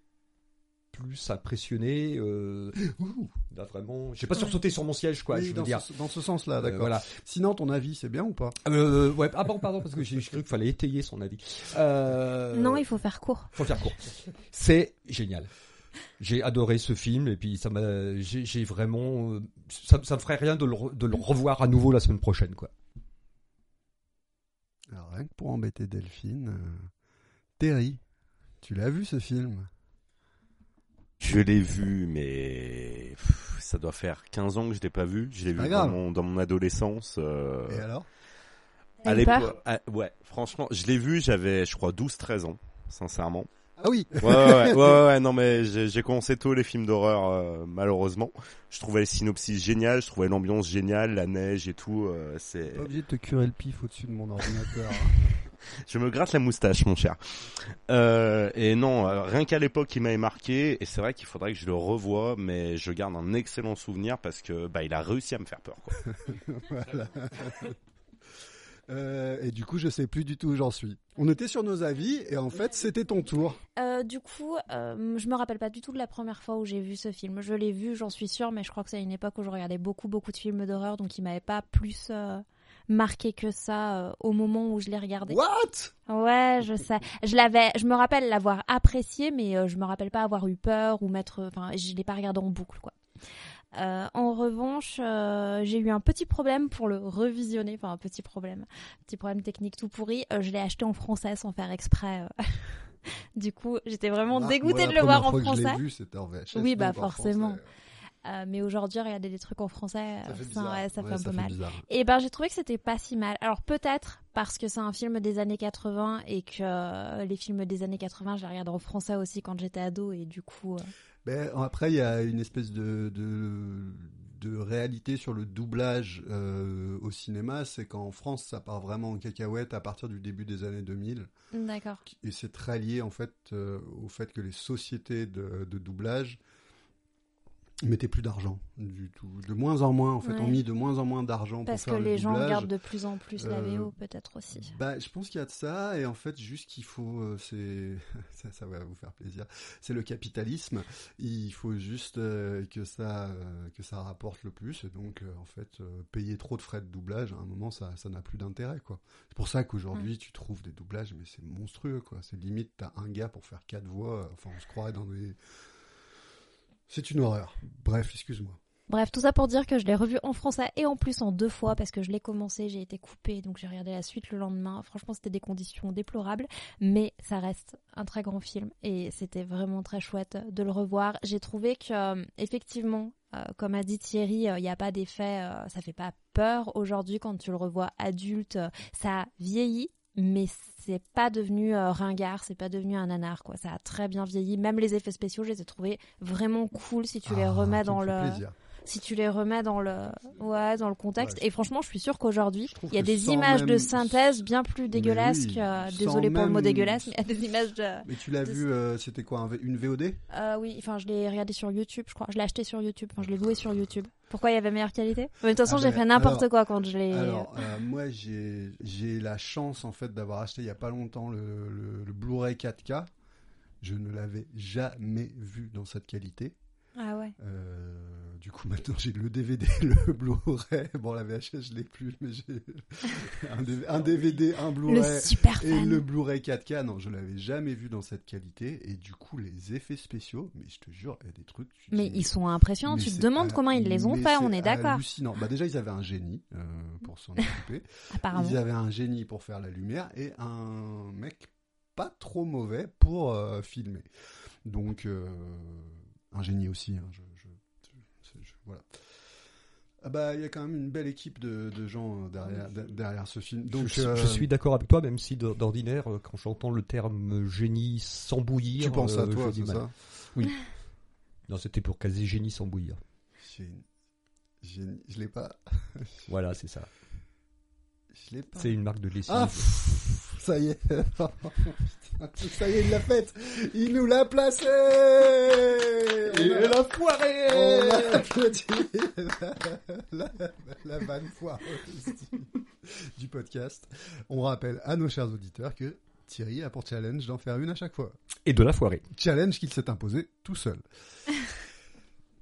plus impressionné. Euh, ouh, là, vraiment, j'ai pas sursauté sur mon siège, quoi. Oui, je veux dans, dire. ce, dans ce sens-là, Euh, d'accord. voilà. Sinon, ton avis, c'est bien ou pas? Euh, ouais, ah bon, pardon, parce que j'ai cru qu'il fallait étayer son avis. Euh, Non, il faut faire court. faut faire court. C'est génial. J'ai adoré ce film et puis ça m'a, j'ai j'ai vraiment, euh, ça, ça me ferait rien de le, re- de le revoir à nouveau la semaine prochaine, quoi. Alors, rien que pour embêter Delphine, euh, Terry, tu l'as vu ce film? Je l'ai vu, mais pff, ça doit faire 15 ans que je l'ai pas vu. Je l'ai vu dans mon, dans mon adolescence. euh, Et alors? À l'époque- ah, ouais, franchement, je l'ai vu, j'avais, je crois, 12-13 ans, sincèrement. Ah oui Ouais, ouais, ouais, ouais, ouais, non, mais j'ai j'ai commencé tôt les films d'horreur, euh, malheureusement. Je trouvais le synopsis génial, je trouvais l'ambiance géniale, la neige et tout. euh, c'est, Pas obligé de te curer le pif au-dessus de mon ordinateur. je me gratte la moustache, mon cher. Euh, et non, euh, rien qu'à l'époque, il m'avait marqué. Et c'est vrai qu'il faudrait que je le revoie, mais je garde un excellent souvenir parce que bah, il a réussi à me faire peur. Quoi. voilà. Euh, et du coup, je sais plus du tout où j'en suis. On était sur nos avis et en fait, c'était ton tour. Euh, du coup, euh, je me rappelle pas du tout de la première fois où j'ai vu ce film. Je l'ai vu, j'en suis sûre, mais je crois que c'est à une époque où je regardais beaucoup, beaucoup de films d'horreur, donc il m'avait pas plus euh, marqué que ça euh, au moment où je l'ai regardé. What? Ouais, je sais. Je l'avais, je me rappelle l'avoir apprécié, mais euh, je me rappelle pas avoir eu peur ou mettre. Enfin, je l'ai pas regardé en boucle, quoi. Euh, en revanche, euh, j'ai eu un petit problème pour le revisionner. Enfin, un petit problème, petit problème technique tout pourri. Euh, je l'ai acheté en français sans faire exprès. euh. du coup, j'étais vraiment dégoûtée moi, de le voir en fois que je français. vu, en VHS. Oui, bah, forcément. français, Euh, mais aujourd'hui, regarder des trucs en français, Ça euh, fait ça, bizarre. ouais, ça Ouais, fait un peu mal. bizarre. Et ben j'ai trouvé que c'était pas si mal. Alors peut-être parce que c'est un film des années 80 et que euh, les films des années 80, je les regarde en français aussi quand j'étais ado et du coup euh, Ben, après, il y a une espèce de, de, de réalité sur le doublage euh, au cinéma. C'est qu'en France, ça part vraiment en cacahuète à partir du début des années 2000. d'accord. Et c'est très lié en fait au fait que les sociétés de, de doublage mettaient plus d'argent du tout. De moins en moins, en fait, Ouais. ont mis de moins en moins d'argent pour Parce que faire le les gens doublage. regardent de plus en plus la Euh, VO peut-être aussi. Bah, je pense qu'il y a de ça, et en fait, juste qu'il faut, euh, c'est, ça, ça va vous faire plaisir. C'est le capitalisme. Il faut juste euh, que ça, euh, que ça rapporte le plus, et donc, euh, en fait, euh, payer trop de frais de doublage, à un moment, ça, ça n'a plus d'intérêt, quoi. C'est pour ça qu'aujourd'hui, tu trouves des doublages, mais c'est monstrueux, quoi. C'est limite, t'as un gars pour faire quatre voix. Enfin, on se croirait dans des. C'est une horreur. Bref, excuse-moi. Bref, tout ça pour dire que je l'ai revu en français et en plus en deux fois parce que je l'ai commencé, j'ai été coupée, donc j'ai regardé la suite le lendemain. Franchement, c'était des conditions déplorables, mais ça reste un très grand film et c'était vraiment très chouette de le revoir. J'ai trouvé que, euh, effectivement, euh, comme a dit Thierry, il n'y a pas d'effet, euh, ça fait pas peur aujourd'hui quand tu le revois adulte. euh, ça vieillit, mais c'est pas devenu euh, ringard, c'est pas devenu un nanar, quoi. Ça a très bien vieilli. Même les effets spéciaux, je les ai trouvés vraiment cool si tu les Ah, remets dans le plaisir. Si tu les remets dans le ouais dans le contexte Ouais. et franchement je suis sûre qu'aujourd'hui il y a des images de synthèse bien plus dégueulasses oui, que sans désolé pour le mot dégueulasse mais il y a des images de Mais tu l'as de- vu, euh, c'était quoi, un une VOD euh, oui enfin je l'ai regardé sur YouTube je crois je l'ai acheté sur YouTube enfin je l'ai loué sur YouTube pourquoi il y avait meilleure qualité? Mais de toute façon Ah j'ai ben, fait n'importe quoi quand je l'ai Alors, euh, moi, j'ai j'ai la chance, en fait, d'avoir acheté il y a pas longtemps le, le- le Blu-ray 4K. Je ne l'avais jamais vu dans cette qualité. ah ouais Euh, du coup, maintenant, j'ai le DVD, le Blu-ray. Bon, la VHS, je l'ai plus, mais j'ai un, DVD, un Blu-ray. super Et fan le Blu-ray 4K, non, je l'avais jamais vu dans cette qualité. Et du coup, les effets spéciaux, mais je te jure, il y a des trucs. mais dis- ils sont impressionnants tu te demandes comment ils les ont fait on est d'accord hallucinant. Bah déjà, ils avaient un génie euh, pour s'en occuper. apparemment Ils avaient un génie pour faire la lumière et un mec pas trop mauvais pour euh, filmer. Donc, euh, un génie aussi. hein, je- voilà. Ah bah, il y a quand même une belle équipe de, de gens euh, derrière, de- derrière ce film. Donc, je, euh, je suis d'accord avec toi, même si d'ordinaire, euh, quand j'entends le terme génie sans bouillir, Tu penses à euh, toi, c'est ça? Oui. Non, c'était pour caser génie sans bouillir. Génie. Génie. Je l'ai pas. Voilà, c'est ça. Je l'ai pas. C'est une marque de lessive. Ah, pff, ça y est. Putain, ça y est, il l'a faite. Il nous l'a placé. Et On a- la foirée On a applaudi la, la, vanne foireuse du, du podcast. On rappelle à nos chers auditeurs que Thierry a pour challenge d'en faire une à chaque fois. Et de la foirée. Challenge qu'il s'est imposé tout seul.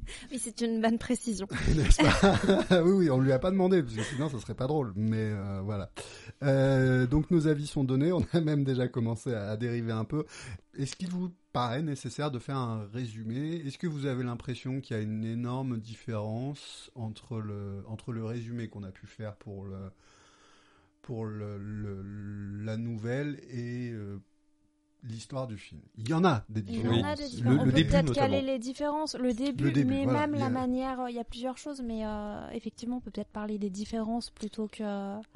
Oui, c'est une bonne précision. Pas Oui, oui, on lui a pas demandé, parce que sinon ça serait pas drôle. Mais euh, voilà. Euh, donc nos avis sont donnés, on a même déjà commencé à, dériver un peu. Est-ce qu'il vous paraît nécessaire de faire un résumé? Est-ce que vous avez l'impression qu'il y a une énorme différence entre le, entre le résumé qu'on a pu faire pour, pour la nouvelle et euh, l'histoire du film Il y en a des Il y différences. en a des Le- différences. le on peut début, peut-être caler les différences. Le début, début, mais voilà, même la a- manière, euh, il y a plusieurs choses, mais euh, effectivement, on peut peut-être parler des différences plutôt que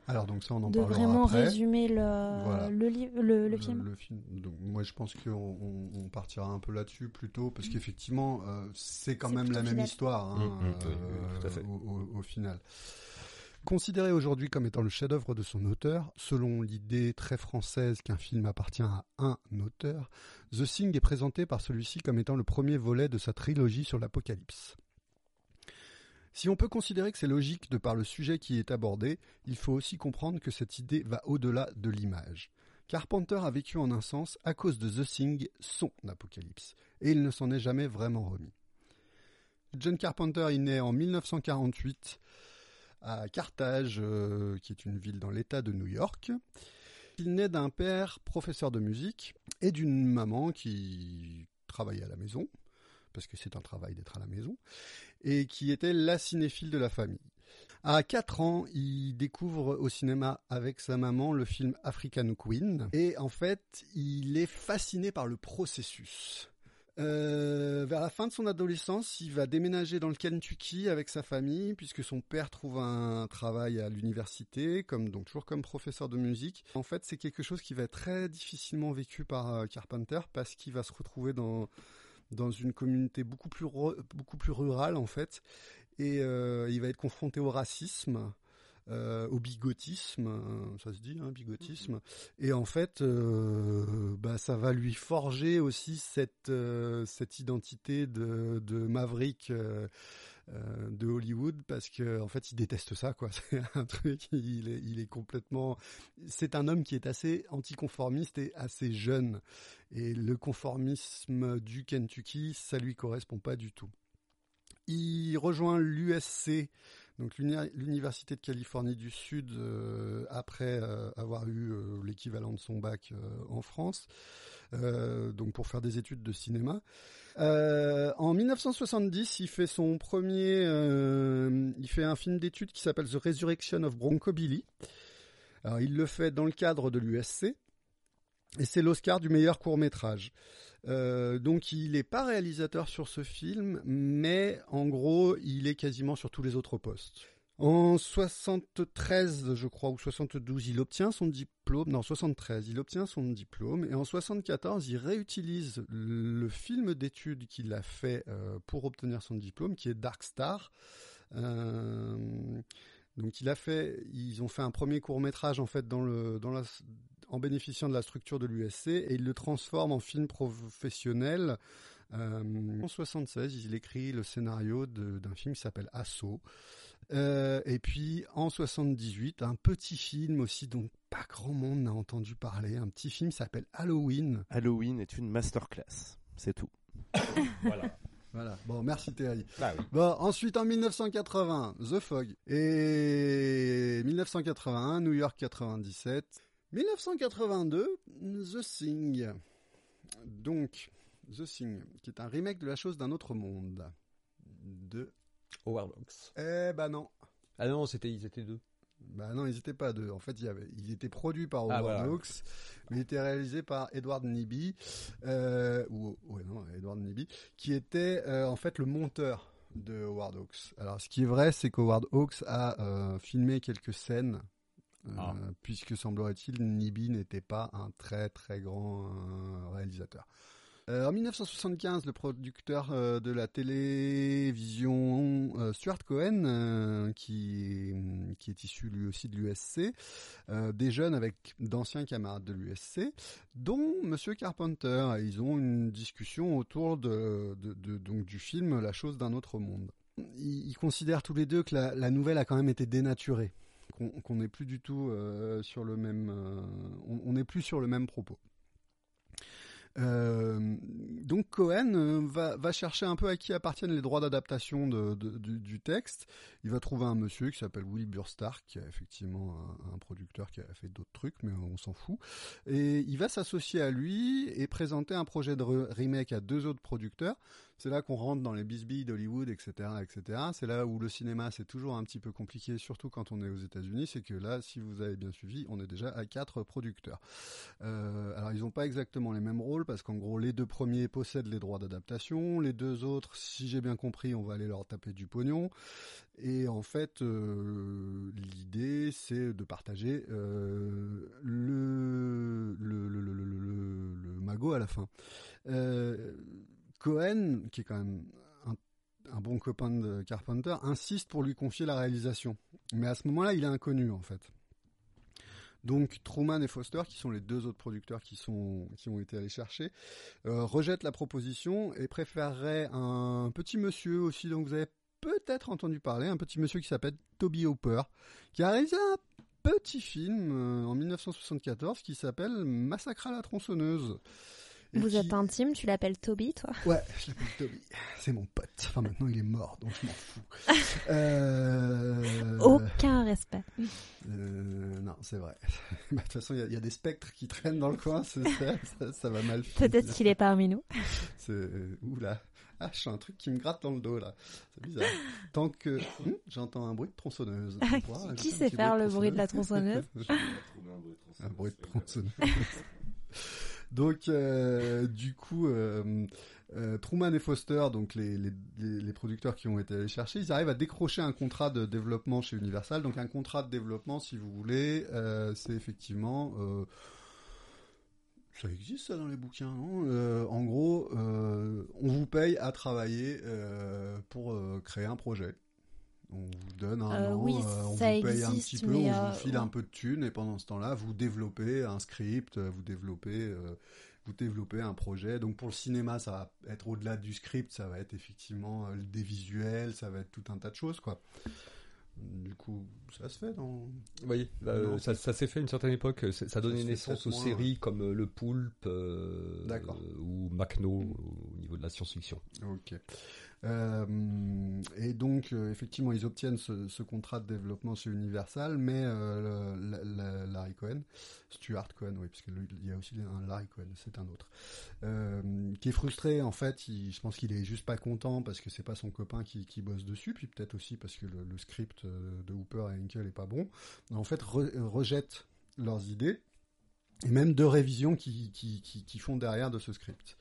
Alors donc ça on en de parlera vraiment après. résumer le, Voilà. le, le, le film. Le film. Donc moi je pense qu'on on, on partira un peu là-dessus plutôt parce qu'effectivement euh, c'est quand C'est même la même fidèle. histoire hein, Mm, mm, oui, oui, tout à fait. au, au- au final. Considéré aujourd'hui comme étant le chef-d'œuvre de son auteur, selon l'idée très française qu'un film appartient à un auteur, The Thing est présenté par celui-ci comme étant le premier volet de sa trilogie sur l'Apocalypse. Si on peut considérer que c'est logique de par le sujet qui est abordé, il faut aussi comprendre que cette idée va au-delà de l'image. Carpenter a vécu en un sens à cause de The Thing, son apocalypse, et il ne s'en est jamais vraiment remis. John Carpenter est né en 1948 à Carthage, euh, qui est une ville dans l'État de New York. Il naît d'un père professeur de musique et d'une maman qui travaillait à la maison, parce que c'est un travail d'être à la maison, et qui était la cinéphile de la famille. À 4 ans, il découvre au cinéma avec sa maman le film African Queen. Et en fait, il est fasciné par le processus. Euh, vers la fin de son adolescence, il va déménager dans le Kentucky avec sa famille, puisque son père trouve un travail à l'université, comme donc toujours comme professeur de musique. En fait, c'est quelque chose qui va être très difficilement vécu par euh, Carpenter, parce qu'il va se retrouver dans dans une communauté beaucoup plus beaucoup plus rurale en fait, et euh, il va être confronté au racisme, euh, au bigotisme, euh, ça se dit, hein, bigotisme. Et en fait, euh, bah, ça va lui forger aussi cette euh, cette identité de, de Maverick. de Hollywood parce que en fait il déteste ça quoi c'est un truc il est il est complètement c'est un homme qui est assez anticonformiste et assez jeune et le conformisme du Kentucky ça lui correspond pas du tout il rejoint l'USC donc l'uni- l'université de Californie du Sud euh, après euh, avoir eu euh, l'équivalent de son bac en France donc pour faire des études de cinéma en 1970, il fait son premier, il fait un film d'études qui s'appelle The Resurrection of Bronco Billy. Il le fait dans le cadre de l'USC et c'est l'Oscar du meilleur court métrage. Euh, donc, il n'est pas réalisateur sur ce film, mais en gros, il est quasiment sur tous les autres postes. En 73, je crois, ou 72, il obtient son diplôme. Non, 73, il obtient son diplôme. Et en 74, il réutilise le film d'études qu'il a fait euh, pour obtenir son diplôme, qui est Dark Star. Euh, donc, ils ont fait un premier court métrage en fait dans le, dans la, en bénéficiant de la structure de l'USC et il le transforme en film professionnel. Euh, en 76, il écrit le scénario d'un film qui s'appelle Assaut. Euh, et puis en 78, un petit film aussi dont pas grand monde n'a entendu parler, un petit film qui s'appelle Halloween. Halloween est une masterclass. C'est tout. Voilà. Voilà. Bon, merci Terry. Bah oui. Bon, ensuite en 1980, The Fog. Et 1981, New York 97. 1982, The Thing. Donc, The Thing, qui est un remake de La chose d'un autre monde. De... Howard Hawks. Eh ben non. Ah non, c'était, ils étaient deux. Bah non, ils étaient pas deux. En fait, il y avait, il était produit par Ah, Howard voilà. Hawks, mais il était réalisé par Edward Nibby, euh, ou ouais non, Edward Nibby, qui était euh, en fait le monteur de Howard Hawks. Alors, ce qui est vrai, c'est qu'Howard Hawks a euh, filmé quelques scènes, euh, Ah. puisque semblerait-il, Nibby n'était pas un très très grand euh, réalisateur. Euh, en 1975, le producteur euh, de la télévision euh, Stuart Cohen, euh, qui, qui est issu lui aussi de l'USC, euh, déjeune avec d'anciens camarades de l'USC, dont Monsieur Carpenter. Ils ont une discussion autour de, donc du film La chose d'un autre monde. Ils, considèrent tous les deux que la nouvelle a quand même été dénaturée, qu'on n'est plus du tout euh, sur le même, euh, on n'est plus sur le même propos. Euh, donc Cohen va, chercher un peu à qui appartiennent les droits d'adaptation du, texte. Il va trouver un monsieur qui s'appelle Will Burstar, qui est effectivement un, producteur qui a fait d'autres trucs, mais on s'en fout. Et il va s'associer à lui et présenter un projet de remake à deux autres producteurs. C'est là qu'on rentre dans les bisbilles d'Hollywood, etc., etc. C'est là où le cinéma c'est toujours un petit peu compliqué, surtout quand on est aux États-Unis. C'est que là, si vous avez bien suivi, on est déjà à quatre producteurs. Euh, alors ils n'ont pas exactement les mêmes rôles parce qu'en gros les deux premiers possèdent les droits d'adaptation, les deux autres, si j'ai bien compris, on va aller leur taper du pognon. Et en fait, euh, l'idée c'est de partager euh, le, magot à la fin. Cohen, qui est quand même un, bon copain de Carpenter, insiste pour lui confier la réalisation. Mais à ce moment-là, il est inconnu en fait. Donc Truman et Foster, qui sont les deux autres producteurs qui ont été allés chercher, euh, rejettent la proposition et préféreraient un petit monsieur aussi dont vous avez peut-être entendu parler, un petit monsieur qui s'appelle Toby Hooper, qui a réalisé un petit film euh, en 1974 qui s'appelle Massacre à la tronçonneuse. Vous qui... êtes intime, tu l'appelles Toby, toi? Ouais, je l'appelle Toby. C'est mon pote. Enfin, maintenant, il est mort, donc je m'en fous. euh... Aucun respect. Euh, non, c'est vrai. De toute façon, il y, y, a des spectres qui traînent dans le coin, ça, ça, ça, va mal. Peut-être qu'il est parmi nous. C'est... Oula. Ah, j'ai un truc qui me gratte dans le dos, là. C'est bizarre. Tant que... Hum, j'entends un bruit de tronçonneuse. Qui sait faire le bruit de la tronçonneuse Un bruit de tronçonneuse. Donc, euh, du coup, euh, euh, Truman et Foster, donc les, les, producteurs qui ont été allés chercher, ils arrivent à décrocher un contrat de développement chez Universal. Donc, un contrat de développement, si vous voulez, c'est effectivement... ça existe ça dans les bouquins, non? En gros, on vous paye à travailler pour créer un projet on vous donne un euh, an, oui, euh, on vous existe, paye un petit peu, on euh, vous file un peu de thunes et pendant ce temps-là, vous développez un script, vous développez, euh, vous développez un projet. Donc pour le cinéma, ça va être au-delà du script, ça va être effectivement des visuels, ça va être tout un tas de choses, quoi. Du coup, ça se fait dans. Oui, bah, ça, ça s'est fait à une certaine époque. Ça donnait naissance aux séries comme Le Poulpe euh, ou Macno au niveau de la science-fiction. Ok. Euh, et donc, euh, effectivement, ils obtiennent ce, contrat de développement chez Universal, mais euh, le, Larry Cohen, Stuart Cohen, oui, parce qu'il y a aussi un Larry Cohen, c'est un autre, qui est frustré. En fait, je pense qu'il est juste pas content parce que c'est pas son copain qui, bosse dessus, puis peut-être aussi parce que le, script de Hooper et Henkel est pas bon. En fait, re, rejette leurs idées et même deux révisions qui, qui font derrière de ce script.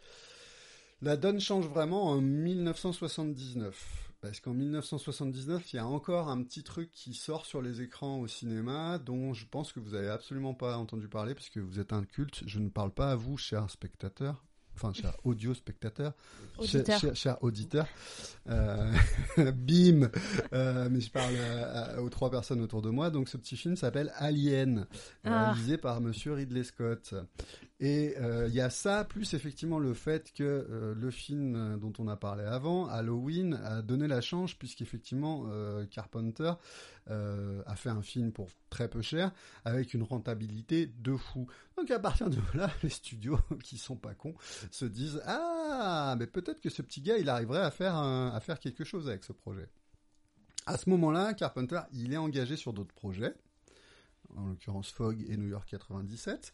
La donne change vraiment en 1979. Parce qu'en 1979, il y a encore un petit truc qui sort sur les écrans au cinéma dont je pense que vous avez absolument pas entendu parler parce que vous êtes un culte. Je ne parle pas à vous, chers spectateurs. Enfin, cher audio spectateur, auditeur. cher, cher, cher auditeur, euh, bim, euh, mais je parle à, à, aux trois personnes autour de moi. Donc, ce petit film s'appelle Alien, ah. réalisé par Monsieur Ridley Scott. Et il euh, y a ça, plus effectivement le fait que euh, le film dont on a parlé avant, Halloween, a donné la chance, puisqu'effectivement euh, Carpenter a fait un film pour très peu cher, avec une rentabilité de fou. Donc à partir de là, les studios, qui sont pas cons, se disent Ah, mais peut-être que ce petit gars, il arriverait à faire, un, à faire quelque chose avec ce projet. À ce moment-là, Carpenter, il est engagé sur d'autres projets en l'occurrence Fogg et New York 97.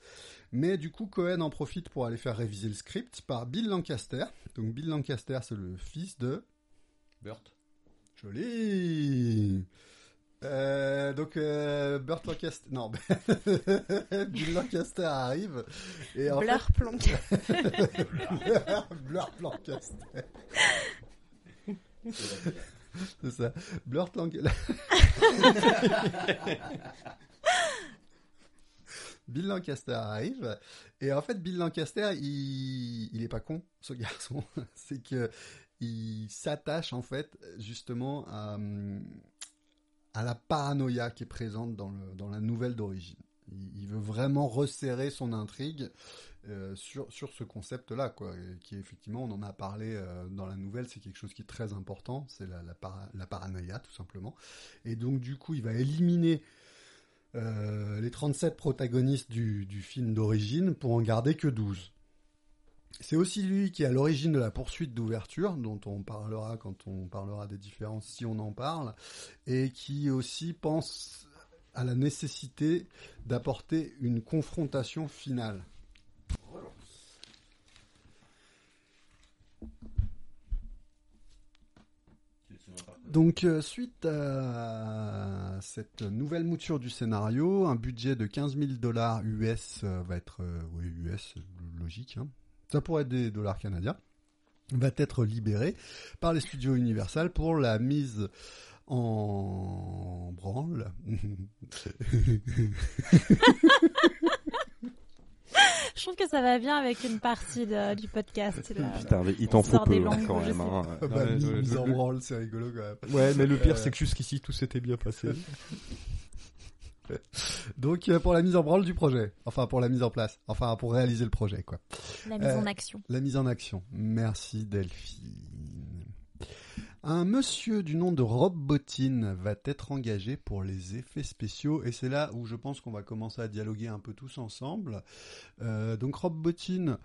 Mais du coup, Cohen en profite pour aller faire réviser le script par Bill Lancaster. Donc Bill Lancaster, c'est le fils de... Burt. Joli euh, donc euh, Burt Lancaster, non, Bill Lancaster arrive et en Blur fait... Lancaster. Blur Lancaster. C'est ça. Blur Lancaster. Bill Lancaster arrive et en fait Bill Lancaster il il est pas con ce garçon. C'est que il s'attache en fait justement à à la paranoïa qui est présente dans le dans la nouvelle d'origine. Il, veut vraiment resserrer son intrigue euh, sur sur ce concept là quoi qui effectivement on en a parlé euh, dans la nouvelle c'est quelque chose qui est très important c'est la la paranoïa tout simplement. Et donc du coup il va éliminer euh, les 37 protagonistes du, du film d'origine pour en garder que 12. C'est aussi lui qui est à l'origine de la poursuite d'ouverture, dont on parlera quand on parlera des différences, si on en parle, et qui aussi pense à la nécessité d'apporter une confrontation finale. Donc euh, suite à cette nouvelle mouture du scénario, un budget de 15 000 dollars US euh, va être, euh, oui US, logique, hein. ça pourrait être des dollars canadiens, va être libéré par les studios Universal pour la mise en branle. Je trouve que ça va bien avec une partie de- du podcast. là. Putain, mais il t'en faut peu hein, langues, quand même. hein. Ah bah, Ouais, mise en le- branle, c'est rigolo quand même. Ouais, mais le pire, Euh, c'est que jusqu'ici, tout s'était bien passé. Donc euh, pour la mise en branle du projet, enfin pour la mise en place, enfin pour réaliser le projet quoi. La mise Euh, en action. La mise en action. Merci Delphine. Un monsieur du nom de Rob Bottin va être engagé pour les effets spéciaux et c'est là où je pense qu'on va commencer à dialoguer un peu tous ensemble. Euh, donc Rob Bottin,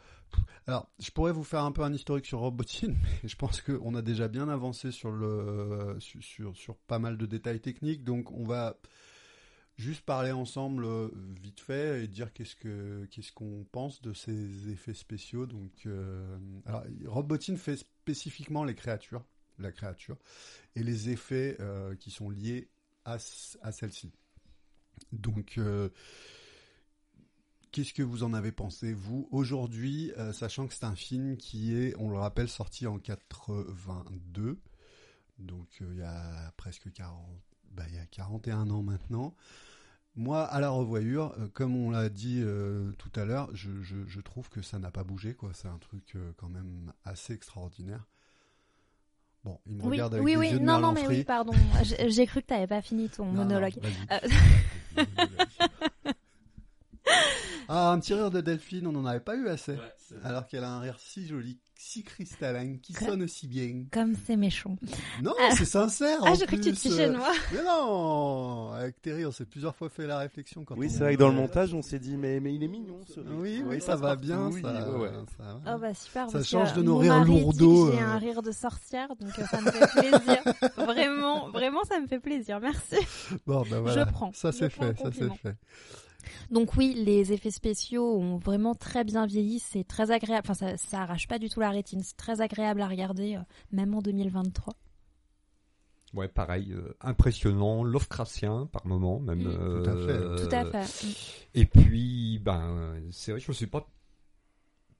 alors je pourrais vous faire un peu un historique sur Rob Bottin, mais je pense qu'on a déjà bien avancé sur le sur, pas mal de détails techniques, donc on va juste parler ensemble euh, vite fait et dire qu'est-ce que qu'est-ce qu'on pense de ces effets spéciaux. Donc, euh, alors, fait spécifiquement les créatures, la créature, et les effets euh, qui sont liés à, celle-ci. Donc, euh, qu'est-ce que vous en avez pensé vous aujourd'hui, euh, sachant que c'est un film qui est, on le rappelle, sorti en 82, donc il y a presque 40, bah, il y a 41 ans maintenant. Moi, à la revoyure, comme on l'a dit tout à l'heure, je, je, trouve que ça n'a pas bougé, quoi. C'est un truc quand même assez extraordinaire. Bon, il me Oui, regarde avec oui, des oui. yeux de Non, non, mais oui, pardon. J'ai cru que t'avais pas fini ton Non, monologue. Euh, ah, un petit rire de Delphine, on n'en avait pas eu assez. Alors qu'elle a un rire si joli, si cristallin, qui sonne aussi bien. Comme c'est méchant. Non, Ah. c'est sincère. Ah, en j'ai cru que tu te de euh, moi. Mais non, avec Terry, on s'est plusieurs fois fait la réflexion quand Oui, c'est vrai que dans le montage, on s'est dit, mais, mais il est mignon ce rire. Oui, oui, ça va partout, bien, oui, ça. ouais. Oh bah super. Ça change de nos rires lourdeaux, J'ai euh. un rire de sorcière, donc euh, ça me fait plaisir. vraiment, vraiment, ça me fait plaisir. Merci. Bon, ben voilà. prends. Ça Je c'est fait, ça c'est fait. Donc oui, les effets spéciaux ont vraiment très bien vieilli. C'est très agréable. Enfin, ça, ça arrache pas du tout la rétine. C'est très agréable à regarder, euh, même en 2023. Ouais, pareil, euh, impressionnant, Lovecraftien par moment, même. Mm. euh, Tout à fait. Tout à fait. Mm. Et puis, ben, c'est vrai je me suis pas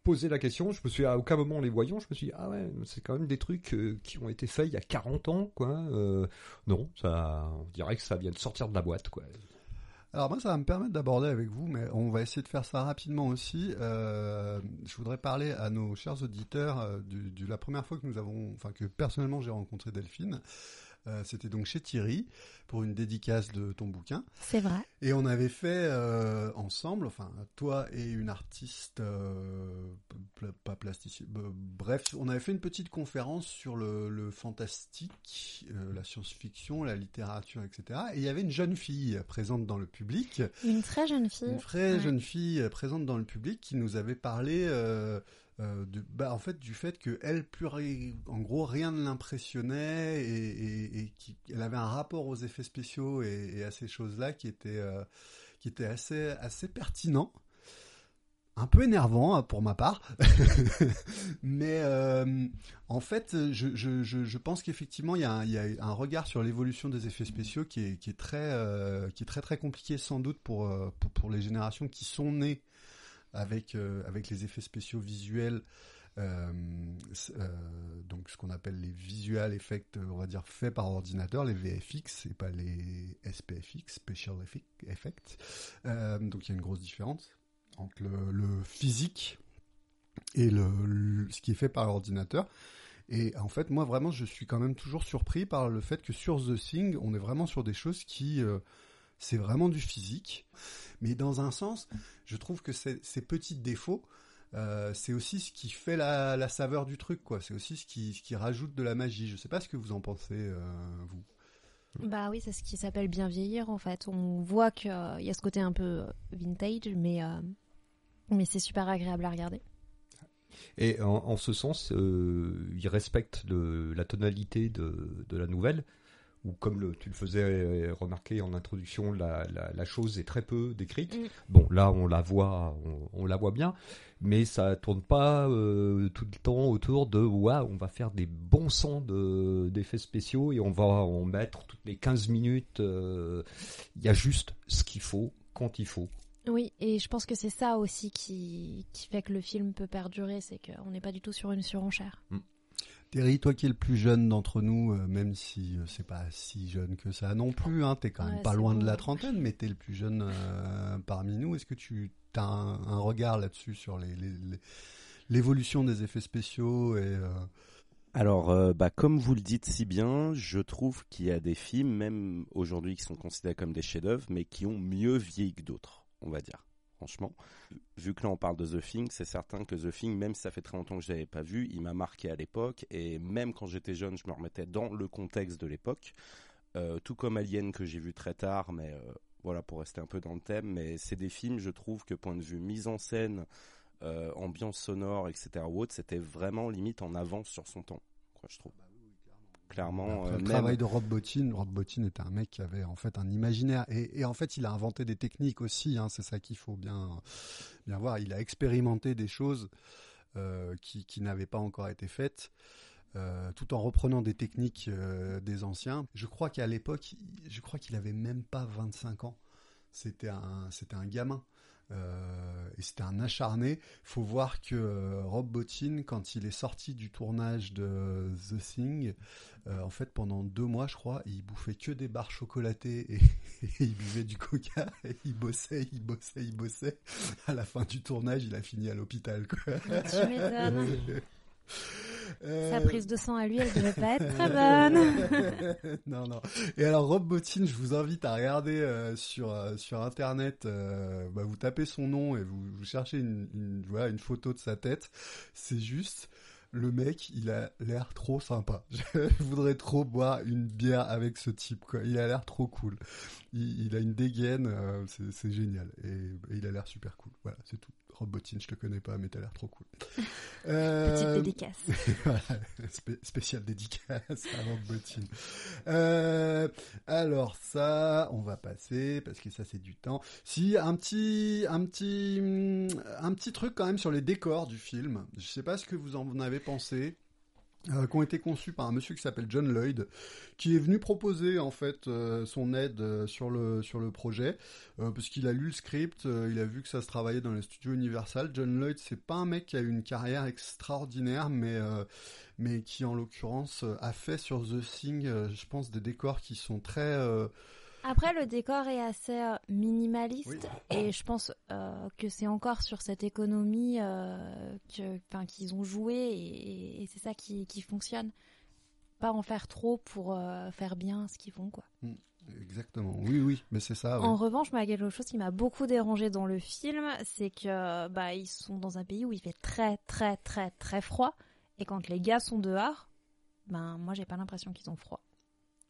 posé la question. Je me suis à aucun moment en les voyant, je me suis dit ah ouais, c'est quand même des trucs euh, qui ont été faits il y a 40 ans, quoi. Euh, non, ça, on dirait que ça vient de sortir de la boîte, quoi. Alors moi, ça va me permettre d'aborder avec vous, mais on va essayer de faire ça rapidement aussi. Euh, je voudrais parler à nos chers auditeurs euh, du, du- la première fois que nous avons, enfin que personnellement j'ai rencontré Delphine. Euh, C'était donc chez Thierry pour une dédicace de ton bouquin. C'est vrai. Et on avait fait euh, ensemble, enfin toi et une artiste, euh, pas plasticienne, bref, on avait fait une petite conférence sur le, le fantastique, euh, la science-fiction, la littérature, etc. Et il y avait une jeune fille présente dans le public, Une très jeune fille. une Ouais. jeune fille présente dans le public qui nous avait parlé euh, bah, en fait, du fait que elle, en gros, rien ne l'impressionnait et, et, et qui- elle avait un rapport aux effets spéciaux et, à ces choses-là qui était, euh, qui assez, assez pertinent. Un peu énervant hein, pour ma part, mais euh, en fait, je, pense qu'effectivement, il y, a un- regard sur l'évolution des effets spéciaux qui est, très, qui est très très compliqué sans doute pour, pour les générations qui sont nées avec, euh, avec les effets spéciaux visuels, euh, euh, donc ce qu'on appelle les visual effects, on va dire faits par ordinateur, les VFX et pas les SPFX, Special Effect- Effects. Donc il y a une grosse différence entre le, le physique et le, ce qui est fait par l'ordinateur. Et en fait, moi vraiment, je suis quand même toujours surpris par le fait que sur The Thing, on est vraiment sur des choses qui, c'est vraiment du physique. Mais dans un sens, je trouve que ces, ces petits défauts, euh, c'est aussi ce qui fait la, la saveur du truc, quoi. C'est aussi ce qui, ce qui rajoute de la magie. Je sais pas ce que vous en pensez, euh, vous. Bah oui, c'est ce qui s'appelle bien vieillir en fait. On voit qu'il y a ce côté un peu euh, vintage, mais, euh, mais c'est super agréable à regarder. Et en, en ce sens, euh, il respecte le, la tonalité de, de la nouvelle, où comme le, tu le faisais remarquer en introduction, la, la, la chose est très peu décrite. Mm. Bon, là, on la voit, on, on la voit bien, mais ça tourne pas euh, tout le temps autour de waouh, on va faire des bons sons de- d'effets spéciaux et on va en mettre toutes les 15 minutes. euh, Il y a juste ce qu'il faut quand il faut. Oui, et je pense que c'est ça aussi qui, qui fait que le film peut perdurer, c'est qu'on n'est pas du tout sur une surenchère. Terry, toi qui es le plus jeune d'entre nous, euh, même si euh, c'est pas si jeune que ça non plus, hein, t'es quand même Ouais, pas loin de la trentaine, mais t'es le plus jeune euh, parmi nous. Est-ce que tu as un, un regard là-dessus sur les- les- les- l'évolution des effets spéciaux et euh, Alors, euh, bah, comme vous le dites si bien, je trouve qu'il y a des films, même aujourd'hui, qui sont considérés comme des chefs-d'œuvre, mais qui ont mieux vieilli que d'autres, on va dire. Franchement, vu que là on parle de The Thing, c'est certain que The Thing, même si ça fait très longtemps que je l'avais pas vu, il m'a marqué à l'époque, et même quand j'étais jeune, je me remettais dans le contexte de l'époque. Euh, tout comme Alien que j'ai vu très tard, mais euh, voilà pour rester un peu dans le thème. Mais c'est des films, je trouve que point de vue mise en scène, euh, ambiance sonore, etc. ou autre, c'était vraiment limite en avance sur son temps, quoi, je trouve. Clairement, Après, euh, le même- travail de Rob Bottin. Rob Bottin était un mec qui avait en fait un imaginaire et, et en fait il a inventé des techniques aussi. Hein, c'est ça qu'il faut bien bien voir. Il a expérimenté des choses euh, qui, qui n'avaient pas encore été faites. euh, tout en reprenant des techniques euh, des anciens. Je crois qu'à l'époque, il- je crois qu'il avait même pas 25 ans. C'était un, c'était un gamin. Euh, et c'était un acharné. Faut voir que euh, Rob Bottin, quand il est sorti du tournage de The Thing, euh, en fait, pendant deux mois, je crois, il bouffait que des barres chocolatées et, et il buvait du coca. Et il bossait, il bossait, il bossait. À la fin du tournage, il a fini à l'hôpital. m'étonnes. Euh, Sa prise de sang à lui, elle devait pas être très bonne. non, non. Et alors, Rob Bottin, je vous invite à regarder euh, sur, euh, sur Internet. bah, vous tapez son nom et vous, vous cherchez une, une, voilà, une photo de sa tête. C'est juste, le mec, il a l'air trop sympa. Je voudrais trop boire une bière avec ce type. Quoi. Il a l'air trop cool. Il, il a une dégaine, euh, c'est c'est génial. Et, et il a l'air super cool. Voilà, c'est tout. Rob Bottin, je te connais pas, mais t'as l'air trop cool. Euh, Petite dédicace. voilà, spé- spécial dédicace à Rob Bottin. Euh, alors ça, on va passer parce que ça c'est du temps. Si un petit, un petit, un petit truc quand même sur les décors du film. Je sais pas ce que vous en avez pensé. Euh, qui ont été conçus par un monsieur qui s'appelle John Lloyd, qui est venu proposer en fait euh, son aide euh, sur le sur le projet, euh, parce qu'il a lu le script, il a vu que ça se travaillait dans les studios Universal. John Lloyd, c'est pas un mec qui a eu une carrière extraordinaire, mais mais qui en l'occurrence a fait sur The Thing, je pense, des décors qui sont très Après, le décor est assez euh, minimaliste Oui. et je pense euh, que c'est encore sur cette économie euh, que, qu'ils ont joué et, et c'est ça qui, qui fonctionne. Pas en faire trop pour faire bien ce qu'ils font, quoi. exactement. Oui, oui, mais c'est ça. oui. En revanche, moi, quelque chose qui m'a beaucoup dérangé dans le film, c'est que bah ils sont dans un pays où il fait très très très très froid et quand les gars sont dehors, ben moi j'ai pas l'impression qu'ils ont froid.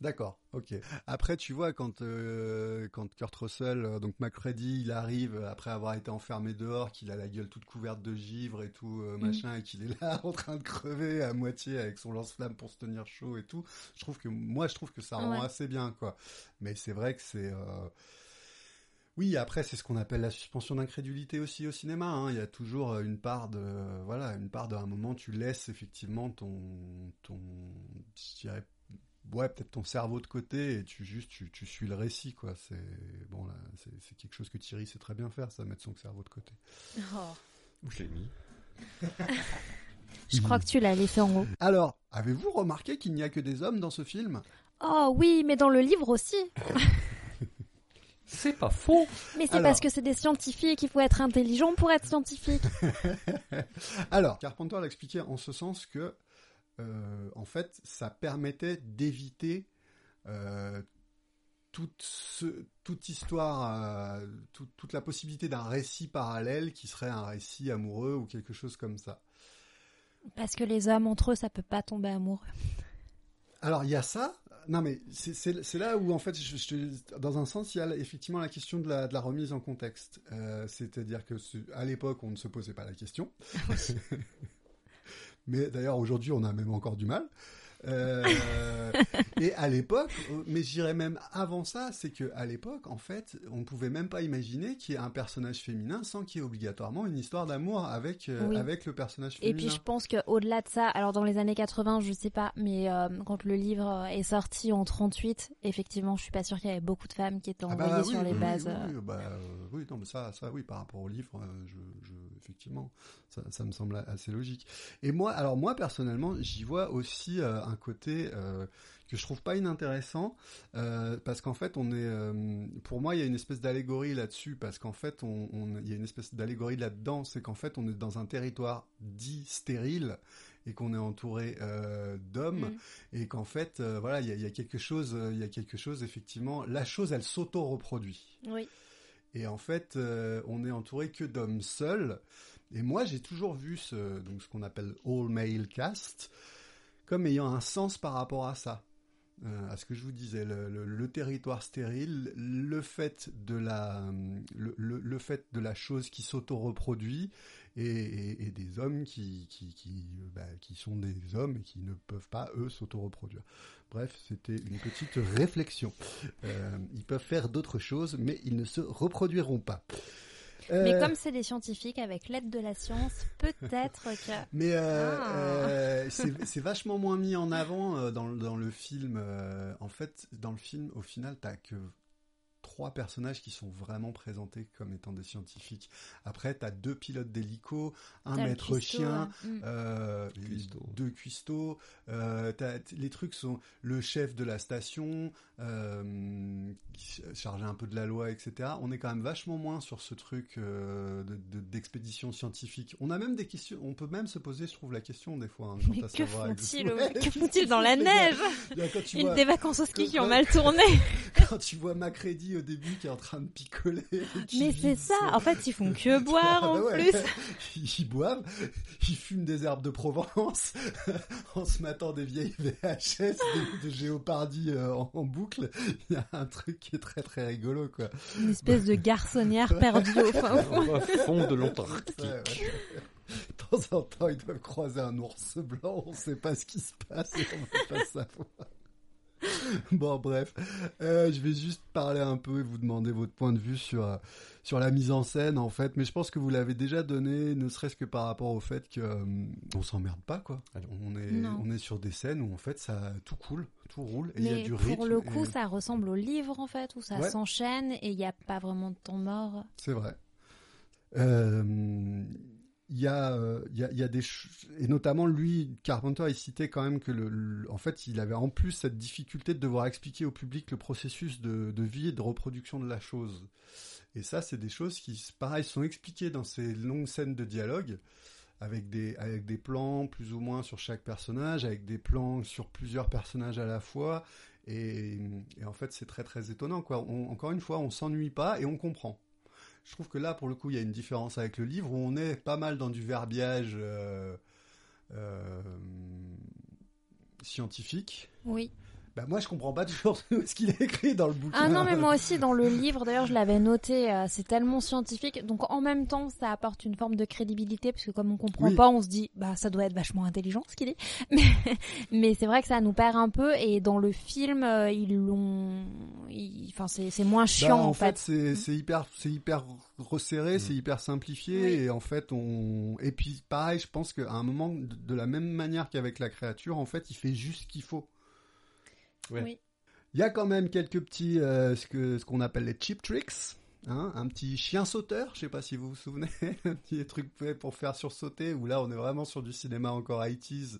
D'accord, ok. Après, tu vois, quand euh, quand Kurt Russell, euh, donc McReady, il arrive euh, après avoir été enfermé dehors, qu'il a la gueule toute couverte de givre et tout euh, machin, et qu'il est là en train de crever à moitié avec son lance-flamme pour se tenir chaud et tout. Je trouve que moi, je trouve que ça rend Ouais. assez bien, quoi. Mais c'est vrai que c'est euh, oui, après c'est ce qu'on appelle la suspension d'incrédulité aussi au cinéma. hein. Il y a toujours une part de voilà, une part d'un moment tu laisses effectivement ton ton je dirais ouais peut-être ton cerveau de côté et tu juste tu, tu suis le récit quoi. C'est bon là c'est c'est quelque chose que Thierry sait très bien faire, ça mettre son cerveau de côté. Où je l'ai mis? Je crois que tu l'as laissé en haut. Alors avez-vous remarqué qu'il n'y a que des hommes dans ce film? Oh oui, mais dans le livre aussi. C'est pas faux. Mais c'est Alors. parce que c'est des scientifiques, il faut être intelligent pour être scientifique. Alors, Carpenter l'a expliqué en ce sens que, euh, en fait, ça permettait d'éviter euh, toute, ce- toute histoire, euh, tout- toute la possibilité d'un récit parallèle qui serait un récit amoureux ou quelque chose comme ça. Parce que les hommes entre eux, ça peut pas tomber amoureux. Alors, il y a ça. Non, mais c'est- là où, en fait, je, je- dans un sens, il y a effectivement la question de la, de la remise en contexte. Euh, C'est-à-dire que à l'époque, on ne se posait pas la question. Mais d'ailleurs, aujourd'hui, on a même encore du mal. Euh, et à l'époque, mais j'irais même avant ça, c'est que à l'époque, en fait, on pouvait même pas imaginer qu'il y ait un personnage féminin sans qu'il y ait obligatoirement une histoire d'amour avec euh, Oui. avec le personnage Et féminin. puis je pense qu'au-delà de ça, alors dans les années 80, je sais pas, mais euh, quand le livre est sorti en 38, effectivement, je suis pas sûre qu'il y avait beaucoup de femmes qui étaient Ah envoyées bah sur les oui, bases. Oui, bah, oui, non, mais ça, ça, oui, par rapport au livre, je, je, effectivement, ça, ça me semble assez logique. Et moi, alors moi personnellement, j'y vois aussi euh, un côté euh, que je trouve pas inintéressant, euh, parce qu'en fait, on est, pour moi, il y a une espèce d'allégorie là-dessus, parce qu'en fait, on, on- il y a une espèce d'allégorie là-dedans, c'est qu'en fait, on est dans un territoire dit stérile et qu'on est entouré d'hommes Mm. et qu'en fait, voilà, il y a, il y a quelque chose, il y a quelque chose effectivement. La chose, elle s'auto-reproduit. Oui. Et en fait, euh, on est entouré que d'hommes seuls. Et moi, j'ai toujours vu ce, donc ce qu'on appelle all male cast comme ayant un sens par rapport à ça. Euh, à ce que je vous disais, le, territoire stérile, le fait de la, chose qui s'auto-reproduit et, des hommes bah, qui sont des hommes et qui ne peuvent pas, eux, s'auto-reproduire. Bref, c'était une petite réflexion. Euh, ils peuvent faire d'autres choses, mais ils ne se reproduiront pas. Mais Euh, comme c'est des scientifiques, avec l'aide de la science, peut-être que. Mais euh, Ah. euh, c'est vachement moins mis en avant dans, le- dans le film. en fait, dans le film, au final, t'as que trois personnages qui sont vraiment présentés comme étant des scientifiques. Après, t'as deux pilotes d'hélico, un maître cuistot, chien, ouais. Mm. euh, Cuistot. deux cuistots. Euh, les trucs sont le chef de la station, euh, chargé un peu de la loi, etc. On est quand même vachement moins sur ce truc euh, de- de- d'expédition scientifique. On a même des questions. On peut même se poser, je trouve, la question des fois. hein, quant Mais que font-ils que font-ils dans la neige là, quand Une vois, des vacances au ski qui ont Ouais. mal tourné. Quand tu vois Macready au début qui est en train de picoler. Mais c'est ça. son- En fait, ils font que boire Ah en bah ouais. plus. Ils boivent, ils fument des herbes de Provence en se matant des vieilles VHS de, de Géopardy euh, en, en boucle. Il y a un truc qui est très très rigolo quoi. Une espèce de garçonnière perdue au fin fond. Au fond de l'Antarctique. Ouais, ouais. De temps en temps, ils doivent croiser un ours blanc, on sait pas ce qui se passe et on veut pas savoir. Bon, bref, Euh, je vais juste parler un peu et vous demander votre point de vue sur euh, sur la mise en scène en fait, mais je pense que vous l'avez déjà donné, ne serait-ce que par rapport au fait que euh, on s'emmerde pas quoi. Ah. On est Non. on est sur des scènes où en fait ça tout coule, tout roule et il y a du pour rythme. le coup, et- ça ressemble au livre en fait, où ça Ouais. s'enchaîne et il n'y a pas vraiment de temps mort. C'est vrai. Euh, Il y a, euh, il y a, il y a des et notamment lui, Carpenter, il citait quand même que le, en fait, il avait en plus cette difficulté de devoir expliquer au public le processus de, de vie et de reproduction de la chose. Et ça, c'est des choses qui, pareil, sont expliquées dans ces longues scènes de dialogue avec des avec des plans plus ou moins sur chaque personnage, avec des plans sur plusieurs personnages à la fois. Et, en fait, c'est très très étonnant. Quoi. Encore une fois, on s'ennuie pas et on comprend. Je trouve que là, pour le coup, il y a une différence avec le livre où on est pas mal dans du verbiage euh, euh, scientifique. Oui. Bah moi, je comprends pas toujours ce qu'il a écrit dans le bouquin. Ah non, mais moi aussi, dans le livre, d'ailleurs, je l'avais noté, euh, c'est tellement scientifique. Donc, en même temps, ça apporte une forme de crédibilité, parce que comme on comprend Oui. pas, on se dit, bah, ça doit être vachement intelligent, ce qu'il dit. Mais, mais c'est vrai que ça nous perd un peu, et dans le film, euh, ils l'ont, ils- enfin, c'est, c'est moins Bah, chiant, en en fait, fait. c'est c'est hyper, c'est hyper resserré, Mm. c'est hyper simplifié, Oui. et en fait, on. Et puis, pareil, je pense qu'à un moment, de, de la même manière qu'avec la créature, en fait, il fait juste ce qu'il faut. Ouais. Oui. Il y a quand même quelques petits, euh, ce que ce qu'on appelle les cheap tricks. Hein, un petit chien sauteur, je sais pas si vous vous souvenez, un petit truc pour faire sursauter, où là on est vraiment sur du cinéma encore 80s,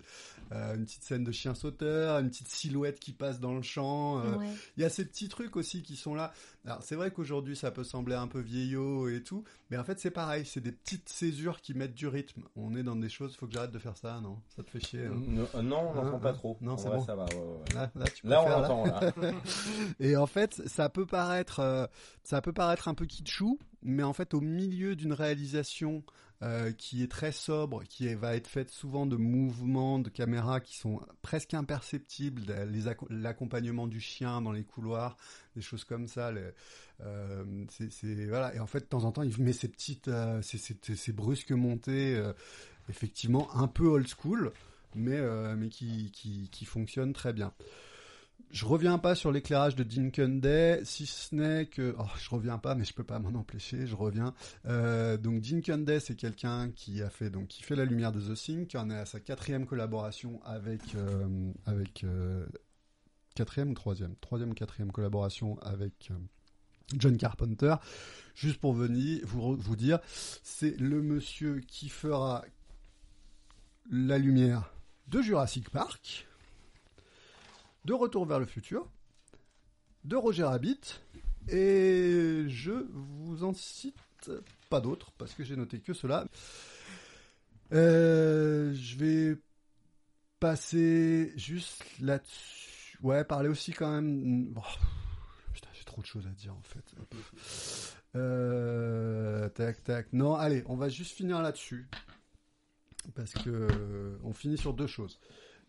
euh, une petite scène de chien sauteur, une petite silhouette qui passe dans le champ, euh, Ouais. il y a ces petits trucs aussi qui sont là. Alors c'est vrai qu'aujourd'hui ça peut sembler un peu vieillot et tout, mais en fait c'est pareil, c'est des petites césures qui mettent du rythme. On est dans des choses, faut que j'arrête de faire ça, non? Ça te fait chier hein? Non, euh, non, on Hein, n'entend hein? pas trop. Non, c'est bon. ça va. ouais, ouais, ouais. Là, là, tu peux Là, on l'entend. Là. Et en fait, ça peut paraître, euh, ça peut paraître un peu kitschou, mais en fait au milieu d'une réalisation euh, qui est très sobre, qui va être faite souvent de mouvements de caméra qui sont presque imperceptibles, l'accompagnement du chien dans les couloirs, des choses comme ça. euh, c'est voilà. Et en fait, de temps en temps, il met ces petites, euh, ces, ces brusques montées, euh, effectivement un peu old school, mais euh, mais qui, qui qui fonctionnent très bien. Je reviens pas sur l'éclairage de Dinken Day, si ce n'est que, oh, je reviens pas, mais je peux pas m'en empêcher, je reviens. Euh, donc Dinken Day, c'est quelqu'un qui fait la lumière de The Thing, qui en est à sa quatrième collaboration avec euh, avec euh, quatrième ou troisième, troisième ou quatrième collaboration avec John Carpenter. Juste pour venir vous dire, c'est le monsieur qui fera la lumière de Jurassic Park de Retour vers le futur, de Roger Rabbit, et je vous en cite pas d'autres, parce que j'ai noté que cela. Euh, je vais passer juste là-dessus. Ouais, parler aussi quand même... Oh, putain, j'ai trop de choses à dire en fait. Euh, tac, tac. Non, allez, on va juste finir là-dessus. Parce que euh, on finit sur deux choses.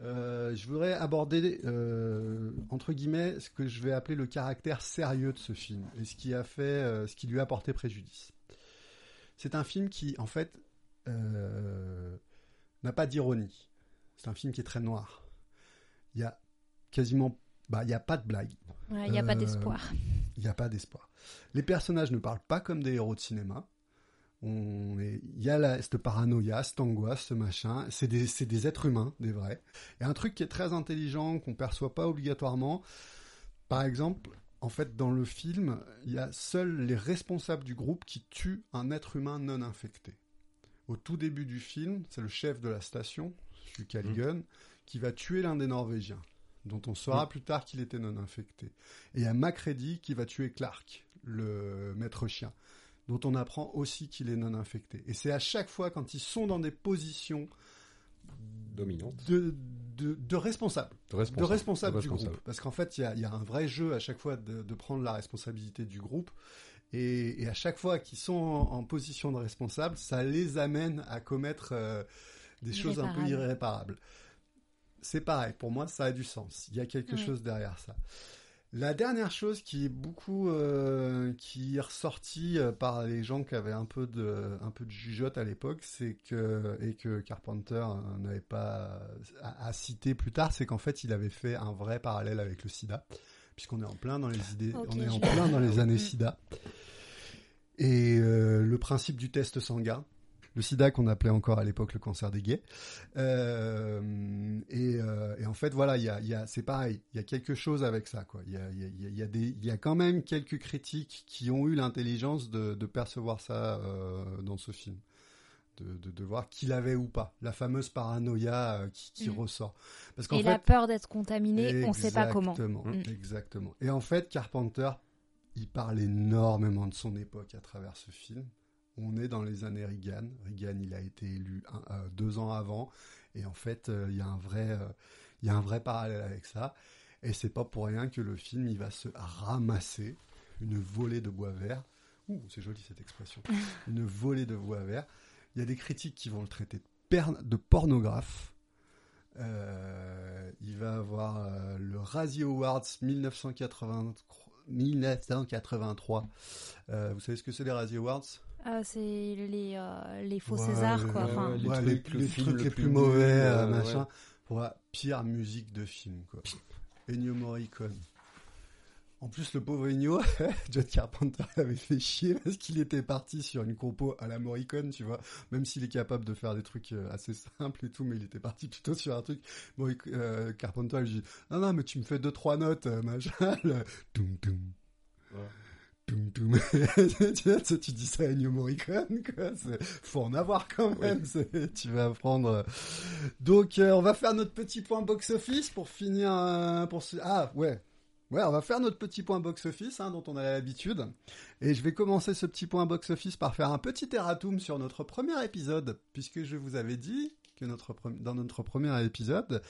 Euh, je voudrais aborder, euh, entre guillemets, ce que je vais appeler le caractère sérieux de ce film et ce qui a fait, euh, ce qui lui a porté préjudice. C'est un film qui, en fait, n'a pas d'ironie. C'est un film qui est très noir. Il y a quasiment, bah, il y a pas de blague. Ouais, Il n'y a pas d'espoir. Il n'y a pas d'espoir. Les personnages ne parlent pas comme des héros de cinéma. On est- Il y a la, cette paranoïa, cette angoisse, ce machin. C'est des, c'est des êtres humains, des vrais. Et un truc qui est très intelligent, qu'on perçoit pas obligatoirement. Par exemple, en fait, dans le film, il y a seuls les responsables du groupe qui tuent un être humain non infecté. Au tout début du film, c'est le chef de la station, Hugh Callaghan, qui va tuer l'un des Norvégiens, dont on saura plus tard qu'il était non infecté. Et il y a Macready qui va tuer Clark, le maître chien, dont on apprend aussi qu'il est non infecté. Et c'est à chaque fois quand ils sont dans des positions Dominante. de, de, de responsables, De de responsable. responsables du responsable. groupe. Parce qu'en fait, il y a, il y a un vrai jeu à chaque fois de, de prendre la responsabilité du groupe. Et, et à chaque fois qu'ils sont en, en position de responsable, ça les amène à commettre euh, des choses un peu Irréparables. C'est pareil, pour moi, ça a du sens. Il y a quelque Oui. chose derrière ça. La dernière chose qui est beaucoup euh, qui est ressortie euh, par les gens qui avaient un peu de un peu de jugeote à l'époque, c'est que et que Carpenter euh, n'avait pas à, à citer plus tard, c'est qu'en fait il avait fait un vrai parallèle avec le SIDA, puisqu'on est en plein dans les idées, on est en plein dans les années. SIDA. Et euh, le principe du test sanguin, le sida qu'on appelait encore à l'époque le cancer des gays. Euh, et, euh, et en fait, voilà, il y a, il y a, c'est pareil, il y a quelque chose avec ça, quoi. Il y a, y a, il y a- il y a des, il y a quand même quelques critiques qui ont eu l'intelligence de, de percevoir ça euh, dans ce film. De, de, de voir qu'il avait ou pas la fameuse paranoïa euh, qui, qui Mm. ressort parce qu'en Et fait la peur d'être contaminé, on ne sait pas comment. Exactement, Mm. exactement. Et en fait, Carpenter, il parle énormément de son époque à travers ce film. On est dans les années Reagan. Reagan, il a été élu un- euh, deux ans avant, et en fait, euh, il y a un vrai, euh, il y a un vrai parallèle avec ça. Et c'est pas pour rien que le film, il va se ramasser une volée de bois vert. Ouh, c'est joli cette expression. une volée de bois vert. Il y a des critiques qui vont le traiter de, per- de pornographe. Il va avoir le Razzie Awards 1980 1983. Euh, vous savez ce que c'est les Razzie Awards? Ah, c'est les, euh, les faux Ouais, Césars, quoi. ouais, Enfin, les ouais, trucs, les, le les film trucs le les plus plus mauvais, euh, euh, machin. Pour la pire musique de film, quoi. Ennio Morricone. En plus, le pauvre Ennio, John Carpenter l'avait fait chier parce qu'il était parti sur une compo à la Morricone, tu vois. Même s'il est capable de faire des trucs assez simples et tout, mais il était parti plutôt sur un truc. Euh, Carpenter, il dit, non, non, mais tu me fais deux, trois notes, machin. Le... Toum, toum. Ouais. Tu, vois, tu dis ça à Ennio Morricone, quoi. Faut en avoir quand même. Tu vas apprendre. Donc, euh, on va faire notre petit point box-office pour finir. euh, pour ce... Ah, ouais. Ouais, on va faire notre petit point box-office, hein, dont on a l'habitude. Et je vais commencer ce petit point box-office par faire un petit erratum sur notre premier épisode, puisque je vous avais dit que notre, dans notre premier épisode,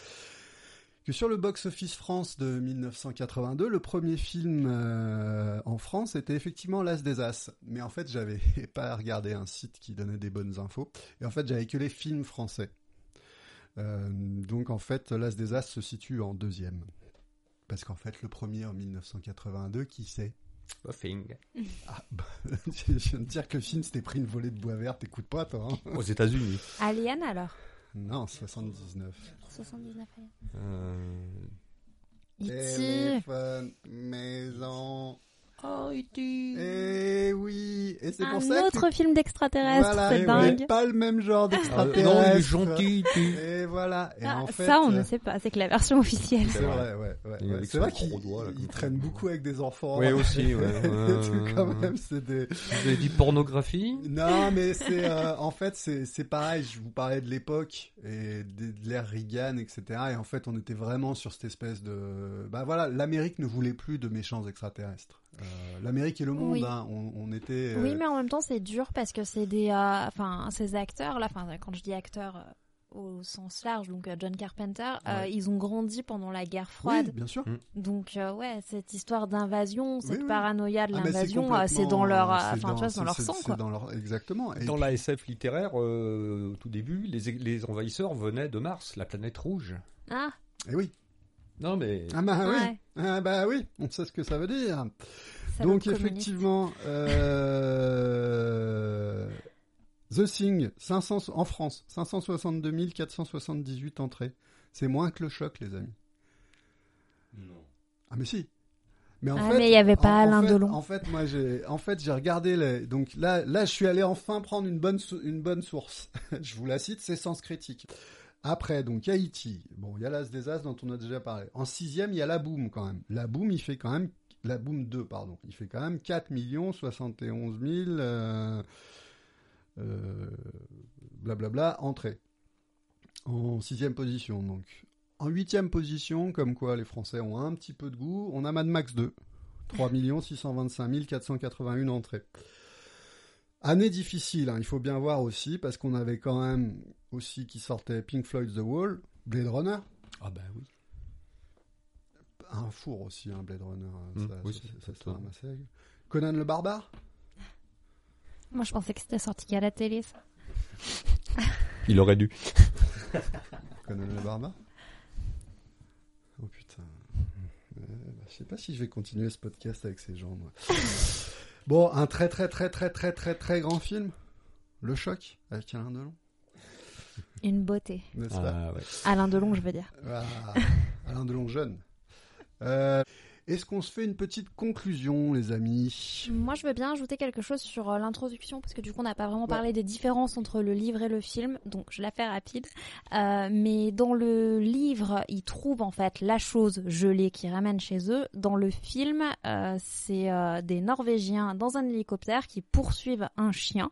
que sur le box-office France de 1982, le premier film euh, en France était effectivement L'As des As. Mais en fait, j'avais pas regardé un site qui donnait des bonnes infos. Et en fait, j'avais que les films français. Euh, donc en fait, L'As des As se situe en deuxième. Parce qu'en fait, le premier en 1982, qui sait Buffing. ah, bah, Je viens de dire que le film s'était pris une volée de bois vert, t'écoutes pas toi hein Aux États-Unis. Alien alors? Non, 79. 79 Alien. Euh. Téléphone, maison. Oh, E.T. Eh oui, et c'est Un pour ça autre que film d'extraterrestre, voilà, c'est on dingue. pas le même genre Ah, d'extraterrestre. non, il est gentil. Et voilà. Et Ah, en fait, ça, on ne euh, sait pas, c'est que la version officielle. C'est vrai, ouais, ouais, Et ouais. avec C'est vrai qu'il traîne beaucoup avec des enfants. Oui, aussi, ouais. Et quand même, c'est des. Vous avez dit pornographie Non, mais c'est euh, en fait c'est c'est pareil. Je vous parlais de l'époque et de, de l'ère Reagan, etc. Et en fait, on était vraiment sur cette espèce de. Bah voilà, l'Amérique ne voulait plus de méchants extraterrestres. Euh, L'Amérique et le monde, Oui. hein, on, on était. euh, Oui, mais en même temps, c'est dur parce que c'est des, euh, enfin, ces acteurs là, enfin, quand je dis acteurs euh, au sens large, donc euh, John Carpenter, euh, ils ont grandi pendant la guerre Oui, froide. bien sûr. Donc euh, ouais, cette histoire d'invasion, cette oui. paranoïa de Ah, l'invasion, euh, c'est dans leur, euh, enfin, tu vois, dans leur sang c'est quoi. dans leur exactement. Et Dans la SF littéraire, euh, au tout début, les, les envahisseurs venaient de Mars, la planète rouge. Ah, et oui. Non, mais Ah bah oui. ouais. Ah bah oui. On sait ce que ça veut dire. ça Donc effectivement, euh, The Thing, 500 en France, 562 478 entrées. C'est moins que le choc, les amis. Non. Ah mais si. Mais en Ah, fait, mais il y avait pas en- en Alain fait- Delon. En fait, moi j'ai, en fait, j'ai regardé les, donc là, là, je suis allé enfin prendre une bonne, une bonne source. je vous la cite, c'est Sens Critique. Après, donc Haïti. Bon, il y a l'As des As dont on a déjà parlé. En sixième, il y a la Boom quand même. La Boom, il fait quand même la Boom 2, pardon. Il fait quand même 4 millions 71 000 euh, euh, blablabla entrées. En sixième position, donc. En huitième position, comme quoi les Français ont un petit peu de goût, on a Mad Max 2. 3 625 481 entrées. Année difficile, hein, il faut bien voir aussi, parce qu'on avait quand même aussi qui sortait Pink Floyd The Wall, Blade Runner, ah bah oui. un four aussi, un Blade Runner, hein, Mm, ça, oui, ça- ça- ça. Conan le Barbare? Moi, je pensais que c'était sorti qu'à la télé. Ça. Il aurait dû. Conan le Barbare? Oh putain. Euh, bah, je sais pas si je vais continuer ce podcast avec ces gens, moi. bon, un très très très très très très très grand film, Le Choc, avec Alain Delon, Une beauté. n'est-ce pas Ah, ouais. Alain Delon, je veux dire. Ah, Alain Delon jeune. Euh, Est-ce qu'on se fait une petite conclusion, les amis? Moi, je veux bien ajouter quelque chose sur euh, l'introduction, parce que du coup, on n'a pas vraiment Ouais. parlé des différences entre le livre et le film, donc je la fais rapide. Euh, mais dans le livre, ils trouvent en fait la chose gelée qui ramène chez eux. Dans le film, euh, c'est euh, des Norvégiens dans un hélicoptère qui poursuivent un chien.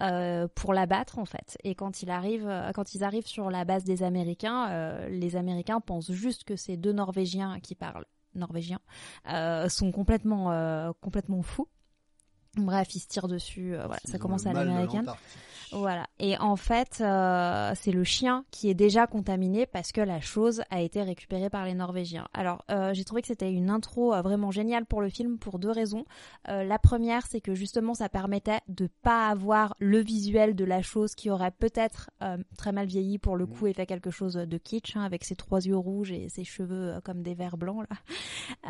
Euh, pour l'abattre en fait et quand il arrive euh, quand ils arrivent sur la base des Américains euh, les Américains pensent juste que c'est deux Norvégiens qui parlent norvégien, euh, sont complètement, euh, complètement fous. Bref, ils se tirent dessus. euh, voilà, Ils ça commence à l'américaine. Voilà. Et en fait, euh, c'est le chien qui est déjà contaminé parce que la chose a été récupérée par les Norvégiens. Alors, euh, j'ai trouvé que c'était une intro euh, vraiment géniale pour le film pour deux raisons. Euh, la première, c'est que justement, ça permettait de pas avoir le visuel de la chose qui aurait peut-être euh, très mal vieilli pour le coup et fait quelque chose de kitsch hein, avec ses trois yeux rouges et ses cheveux euh, comme des vers blancs là.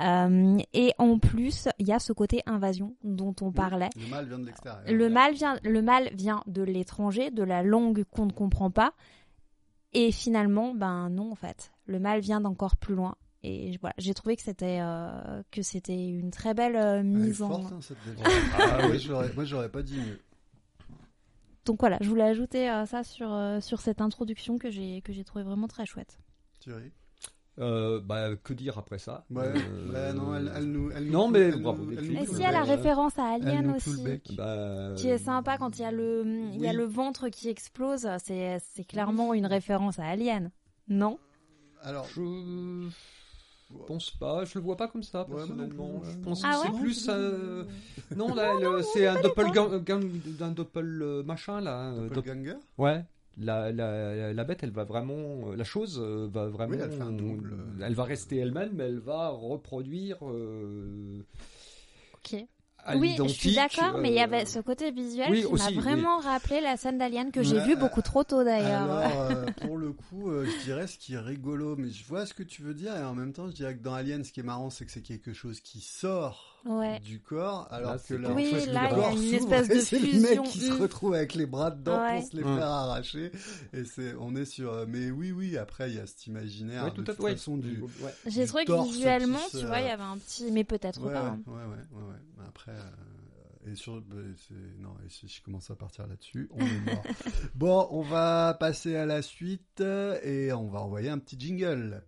Euh, et en plus, il y a ce côté invasion dont on parlait. Le mal vient de l'extérieur. Le mal vient, le mal vient de l'étranger, de la langue qu'on ne comprend pas. Et finalement, ben non en fait, le mal vient d'encore plus loin. Et voilà, j'ai trouvé que c'était euh, que c'était une très belle euh, Elle est mise en. forte, hein, cette. Ah ouais, j'aurais- moi, j'aurais pas dit mieux. Donc voilà, je voulais ajouter euh, ça sur euh, sur cette introduction que j'ai que j'ai trouvé vraiment très chouette. Thierry? Euh, bah, que dire après ça Ouais, Euh, non, elle, elle nous. Elle Non, nous- mais elle bravo, Et si le elle a référence à Alien aussi. bah, Qui est sympa quand il y a le il y a Oui. le ventre qui explose, c'est c'est clairement une référence à Alien. Non? Alors, Je pense pas, je le vois pas comme ça personnellement. je pense Ah que c'est plus euh, non là c'est un doppel d'un doppel euh, machin là. euh, dopp- Doppelganger Ouais. La, la, la bête, elle va vraiment, la chose euh, va vraiment, Oui, elle fait un double. elle va rester elle-même, mais elle va reproduire euh, Ok. à Oui, je suis d'accord, mais il y euh, avait ce côté visuel oui, qui aussi, m'a vraiment rappelé la scène d'Alien que j'ai Ouais, vu beaucoup trop tôt d'ailleurs. Alors, euh, pour le coup, euh, je dirais ce qui est rigolo, mais je vois ce que tu veux dire, et en même temps, je dirais que dans Alien, ce qui est marrant, c'est que c'est quelque chose qui sort Ouais. du corps, alors Là, que là, en Oui, fait, là, le il y a corps une espèce et de c'est le mec qui se retrouve avec les bras dedans Ouais. pour se les Mm. faire arracher, et c'est, on est sur, euh, mais oui, oui, après, il y a cet imaginaire Ouais, de tout à toute fait. ouais. façon du, Ouais. J'ai du trouvé que visuellement, se- tu vois, il y avait un petit, mais peut-être Ouais, pas. ouais, hein. ouais, ouais, ouais, ouais. Après, euh, et sur, bah, c'est, non, et si je commence à partir là-dessus, on est mort. bon, on va passer à la suite et on va envoyer un petit jingle.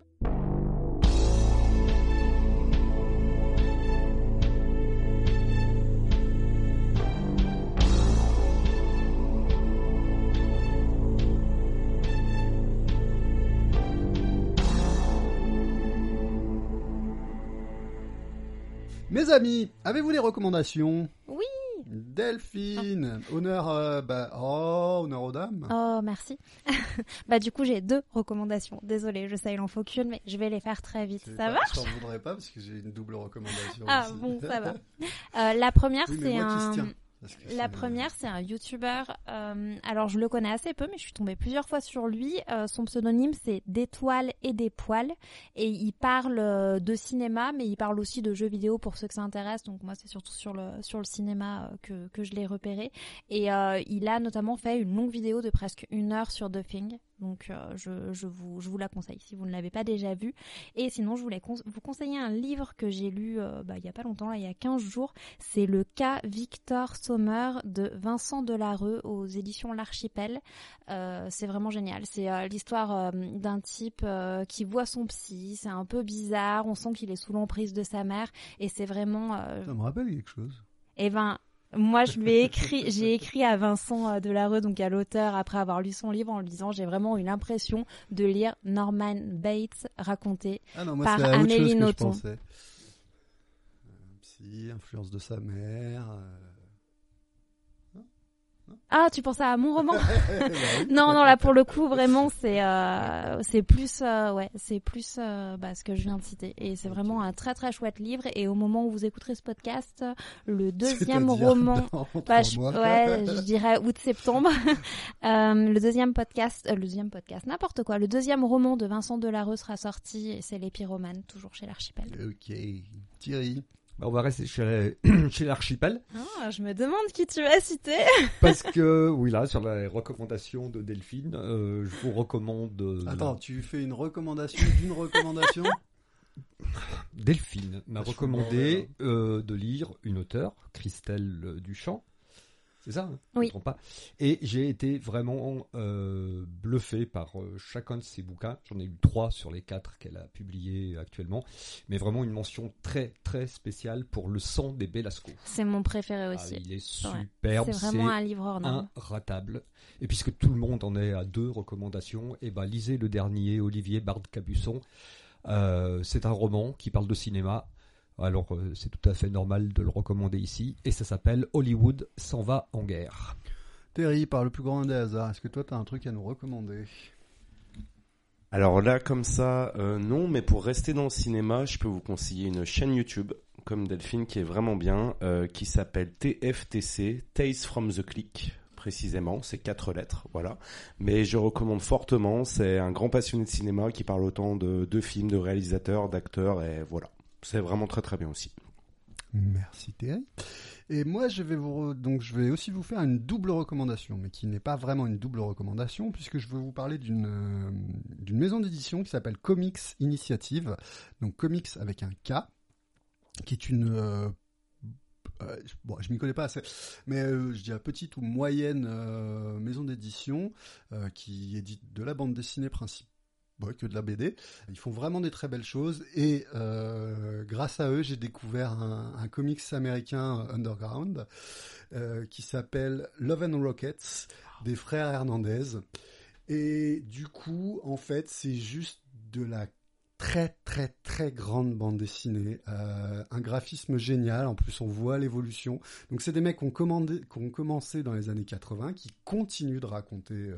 Mes amis, avez-vous des recommandations Oui. Delphine, honneur, euh, bah, oh, honneur aux dames. Oh, merci. bah, du coup, j'ai deux recommandations. Désolée, je sais, il en faut qu'une, mais je vais les faire très vite. Ça pas- va Je t'en voudrais pas parce que j'ai une double recommandation. Ah, aussi. bon, ça va. Euh, la première, Oui, c'est un. La première, c'est un YouTuber. euh, alors, je le connais assez peu, mais je suis tombée plusieurs fois sur lui. Euh, son pseudonyme, c'est D'étoiles et des poils. Et il parle euh, de cinéma, mais il parle aussi de jeux vidéo pour ceux que ça intéresse. Donc, moi, c'est surtout sur le, sur le cinéma euh, que, que je l'ai repéré. Et euh, il a notamment fait une longue vidéo de presque une heure sur The Thing. Donc, euh, je, je, vous, je vous la conseille si vous ne l'avez pas déjà vu. Et sinon, je voulais con- vous conseiller un livre que j'ai lu euh, bah, il y a pas longtemps, là, il y a 15 jours. C'est le cas Victor Sommer de Vincent Delarue aux éditions L'Archipel. Euh, c'est vraiment génial. C'est l'histoire d'un type qui voit son psy. C'est un peu bizarre. On sent qu'il est sous l'emprise de sa mère. Et c'est vraiment... Ça me rappelle quelque chose. eh ben, moi, je lui ai écrit, j'ai écrit à Vincent euh, Delarue, donc à l'auteur, après avoir lu son livre, en lui disant, j'ai vraiment eu l'impression de lire Norman Bates raconter. Ah non, moi Par Amélie Nothomb. Euh, psy, influence de sa mère. euh. Ah, tu pensais à mon roman Bah. Non, non, là pour le coup, vraiment, c'est euh, c'est plus, euh, ouais, c'est plus euh, bah, ce que je viens de citer, et c'est vraiment un très très chouette livre. Et au moment où vous écouterez ce podcast, le deuxième roman, bah, je, ouais, je dirais août-septembre, euh, le deuxième podcast, euh, le deuxième podcast, n'importe quoi, le deuxième roman de Vincent Delarue sera sorti, et c'est l'épiromane, toujours chez l'Archipel. Ok. Thierry. Bah, on va rester chez, l'archipel Ah, je me demande qui tu vas citer. parce que oui là sur la recommandation de Delphine, euh, je vous recommande. euh, Attends, tu fais une recommandation d'une recommandation? Delphine m'a Ah, recommandé euh, de lire une auteure, Christelle Duchamp. C'est ça hein Je me Oui. trompe pas. Et j'ai été vraiment euh, bluffé par euh, chacun de ses bouquins. J'en ai eu trois sur les quatre qu'elle a publiés actuellement. Mais vraiment une mention très très spéciale pour Le sang des Belasco. C'est mon préféré Ah, aussi. il est Ouais. superbe. c'est vraiment un livre hors norme. Inratable. Et puisque tout le monde en est à deux recommandations, et ben lisez le dernier, Olivier Bard Cabusson. Euh, c'est un roman qui parle de cinéma. Alors euh, c'est tout à fait normal de le recommander ici. Et ça s'appelle Hollywood s'en va en guerre. Terry, par le plus grand des hasards, est-ce que toi t'as un truc à nous recommander? Alors là, comme ça, euh, non, mais pour rester dans le cinéma, je peux vous conseiller une chaîne YouTube, comme Delphine, qui est vraiment bien, euh, qui s'appelle TFTC, Tales from the Click, précisément, c'est quatre lettres, voilà. Mais je recommande fortement, c'est un grand passionné de cinéma qui parle autant de, de films, de réalisateurs, d'acteurs, et voilà. C'est vraiment très très bien aussi. Merci Thierry. Et moi, je vais vous donc je vais aussi vous faire une double recommandation, mais qui n'est pas vraiment une double recommandation, puisque je veux vous parler d'une euh, d'une maison d'édition qui s'appelle Comics Initiative, donc Comics avec un K, qui est une euh, euh, bon, je m'y connais pas assez, mais je dirais petite ou moyenne maison d'édition qui édite de la bande dessinée principale. que de la BD. Ils font vraiment des très belles choses et euh, grâce à eux, j'ai découvert un, comics américain euh, underground euh, qui s'appelle Love and Rockets des frères Hernandez. Et du coup, en fait, c'est juste de la très très très grande bande dessinée, un graphisme génial. En plus, on voit l'évolution. Donc, c'est des mecs qui ont, commencé dans les années 80, qui continuent de raconter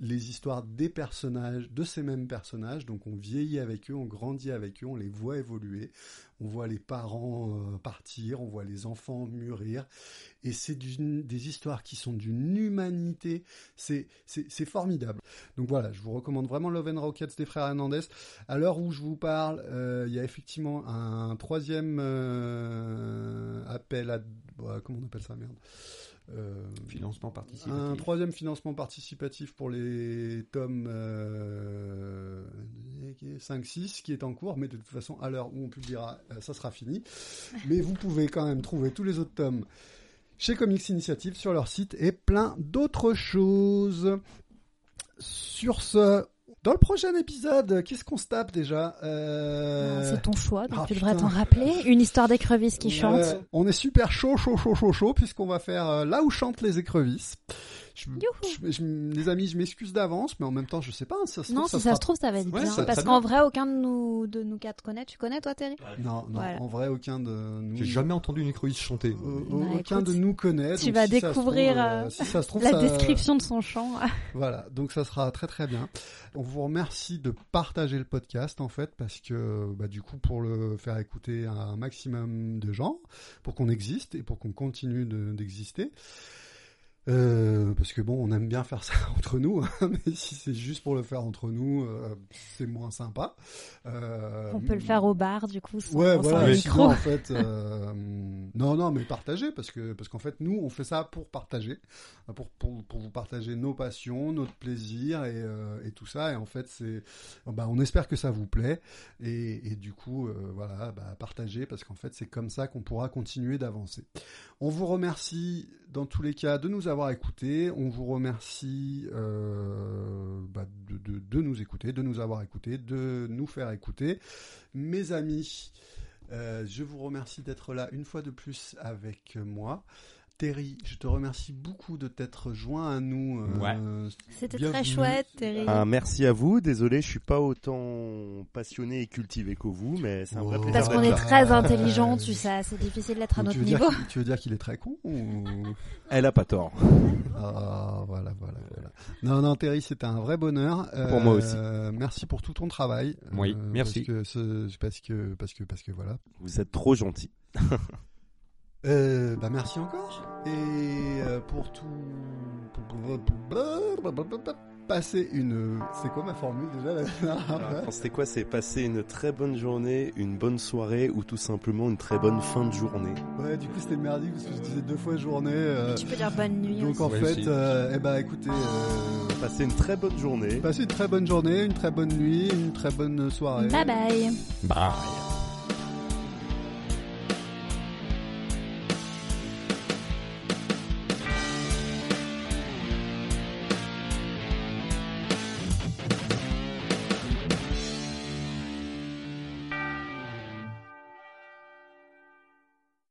les histoires des personnages, de ces mêmes personnages. Donc, on vieillit avec eux, on grandit avec eux, on les voit évoluer. On voit les parents euh, partir, on voit les enfants mûrir, et c'est des histoires qui sont d'une humanité, c'est formidable. Donc voilà, je vous recommande vraiment Love and Rockets des frères Hernandez. À l'heure où je vous parle, euh, il y a effectivement un troisième euh, appel à bah, comment on appelle ça merde? Euh, Financement participatif. un troisième financement participatif pour les tomes euh, 5-6 qui est en cours, mais de toute façon, à l'heure où on publiera, euh, ça sera fini. Mais vous pouvez quand même trouver tous les autres tomes chez Comics Initiative sur leur site et plein d'autres choses. Sur ce, dans le prochain épisode, qu'est-ce qu'on se tape déjà? Euh, C'est ton choix, donc ah, tu devrais t'en rappeler. Une histoire d'écrevisse qui Ouais, chante. On est super chaud, chaud, chaud, chaud, chaud, puisqu'on va faire euh, là où chantent les écrevisses. Je, je- je- les amis, je m'excuse d'avance, mais en même temps, je sais pas. hein, Ça se Non, trouve, si ça ça se trouve, ça va être Ouais, bien. ça- Parce qu'en vrai, aucun de nous, de nous quatre connaît. Tu connais, toi, Terry? Non, non, Voilà. en vrai, aucun de nous. J'ai jamais entendu une écrevisse chanter. euh, Bah, aucun écoute, de nous connaît. tu donc vas si ça se découvrir, trouve, euh, si ça se trouve, La ça- description de son chant. Voilà, donc ça sera très très bien. On vous remercie de partager le podcast en fait, parce que bah, du coup pour le faire écouter à un maximum de gens, pour qu'on existe et pour qu'on continue de- d'exister. Euh, parce que bon, on aime bien faire ça entre nous, hein, mais si c'est juste pour le faire entre nous, euh, c'est moins sympa. Euh, On peut le faire au bar, du coup, sans, Ouais, voilà. Sinon, micro. en fait, non, non, mais partagez parce que parce qu'en fait, nous, on fait ça pour partager, pour pour, pour vous partager nos passions, notre plaisir et, et tout ça. Et en fait, c'est, bah, on espère que ça vous plaît et, et du coup, voilà, bah, partagez parce qu'en fait, c'est comme ça qu'on pourra continuer d'avancer. On vous remercie dans tous les cas de nous avoir écoutés. On vous remercie euh, bah, de, nous écouter, de nous avoir écoutés, de nous faire écouter. Mes amis, euh, je vous remercie d'être là une fois de plus avec moi. Terry, je te remercie beaucoup de t'être joint à nous. euh, C'était bienvenue. très chouette, Terry. Ah, merci à vous. Désolé, je suis pas autant passionné et cultivé que vous, mais c'est un vrai Oh. plaisir Parce qu'on est très Euh, intelligent, tu sais, c'est difficile d'être à notre niveau. tu veux dire qu'il est très con ou... Elle a pas tort. Ah, voilà, voilà, voilà. Non, non, Terry, c'était un vrai bonheur. Pour moi aussi. Euh, merci pour tout ton travail. Oui, merci. Parce que, ce- parce que, parce que, parce que voilà. Vous êtes trop gentil. Euh, bah merci encore. Et euh, pour tout, passer une, c'est quoi ma formule déjà Alors, C'était quoi? C'est passer une très bonne journée, une bonne soirée ou tout simplement une très bonne fin de journée? Ouais, du coup c'était merdique parce que je disais deux fois journée. euh, Tu peux dire bonne nuit donc aussi. en fait, euh, eh ben écoutez, euh, Passez une très bonne journée. passez une très bonne journée, une très bonne nuit, une très bonne soirée. Bye bye. Bye.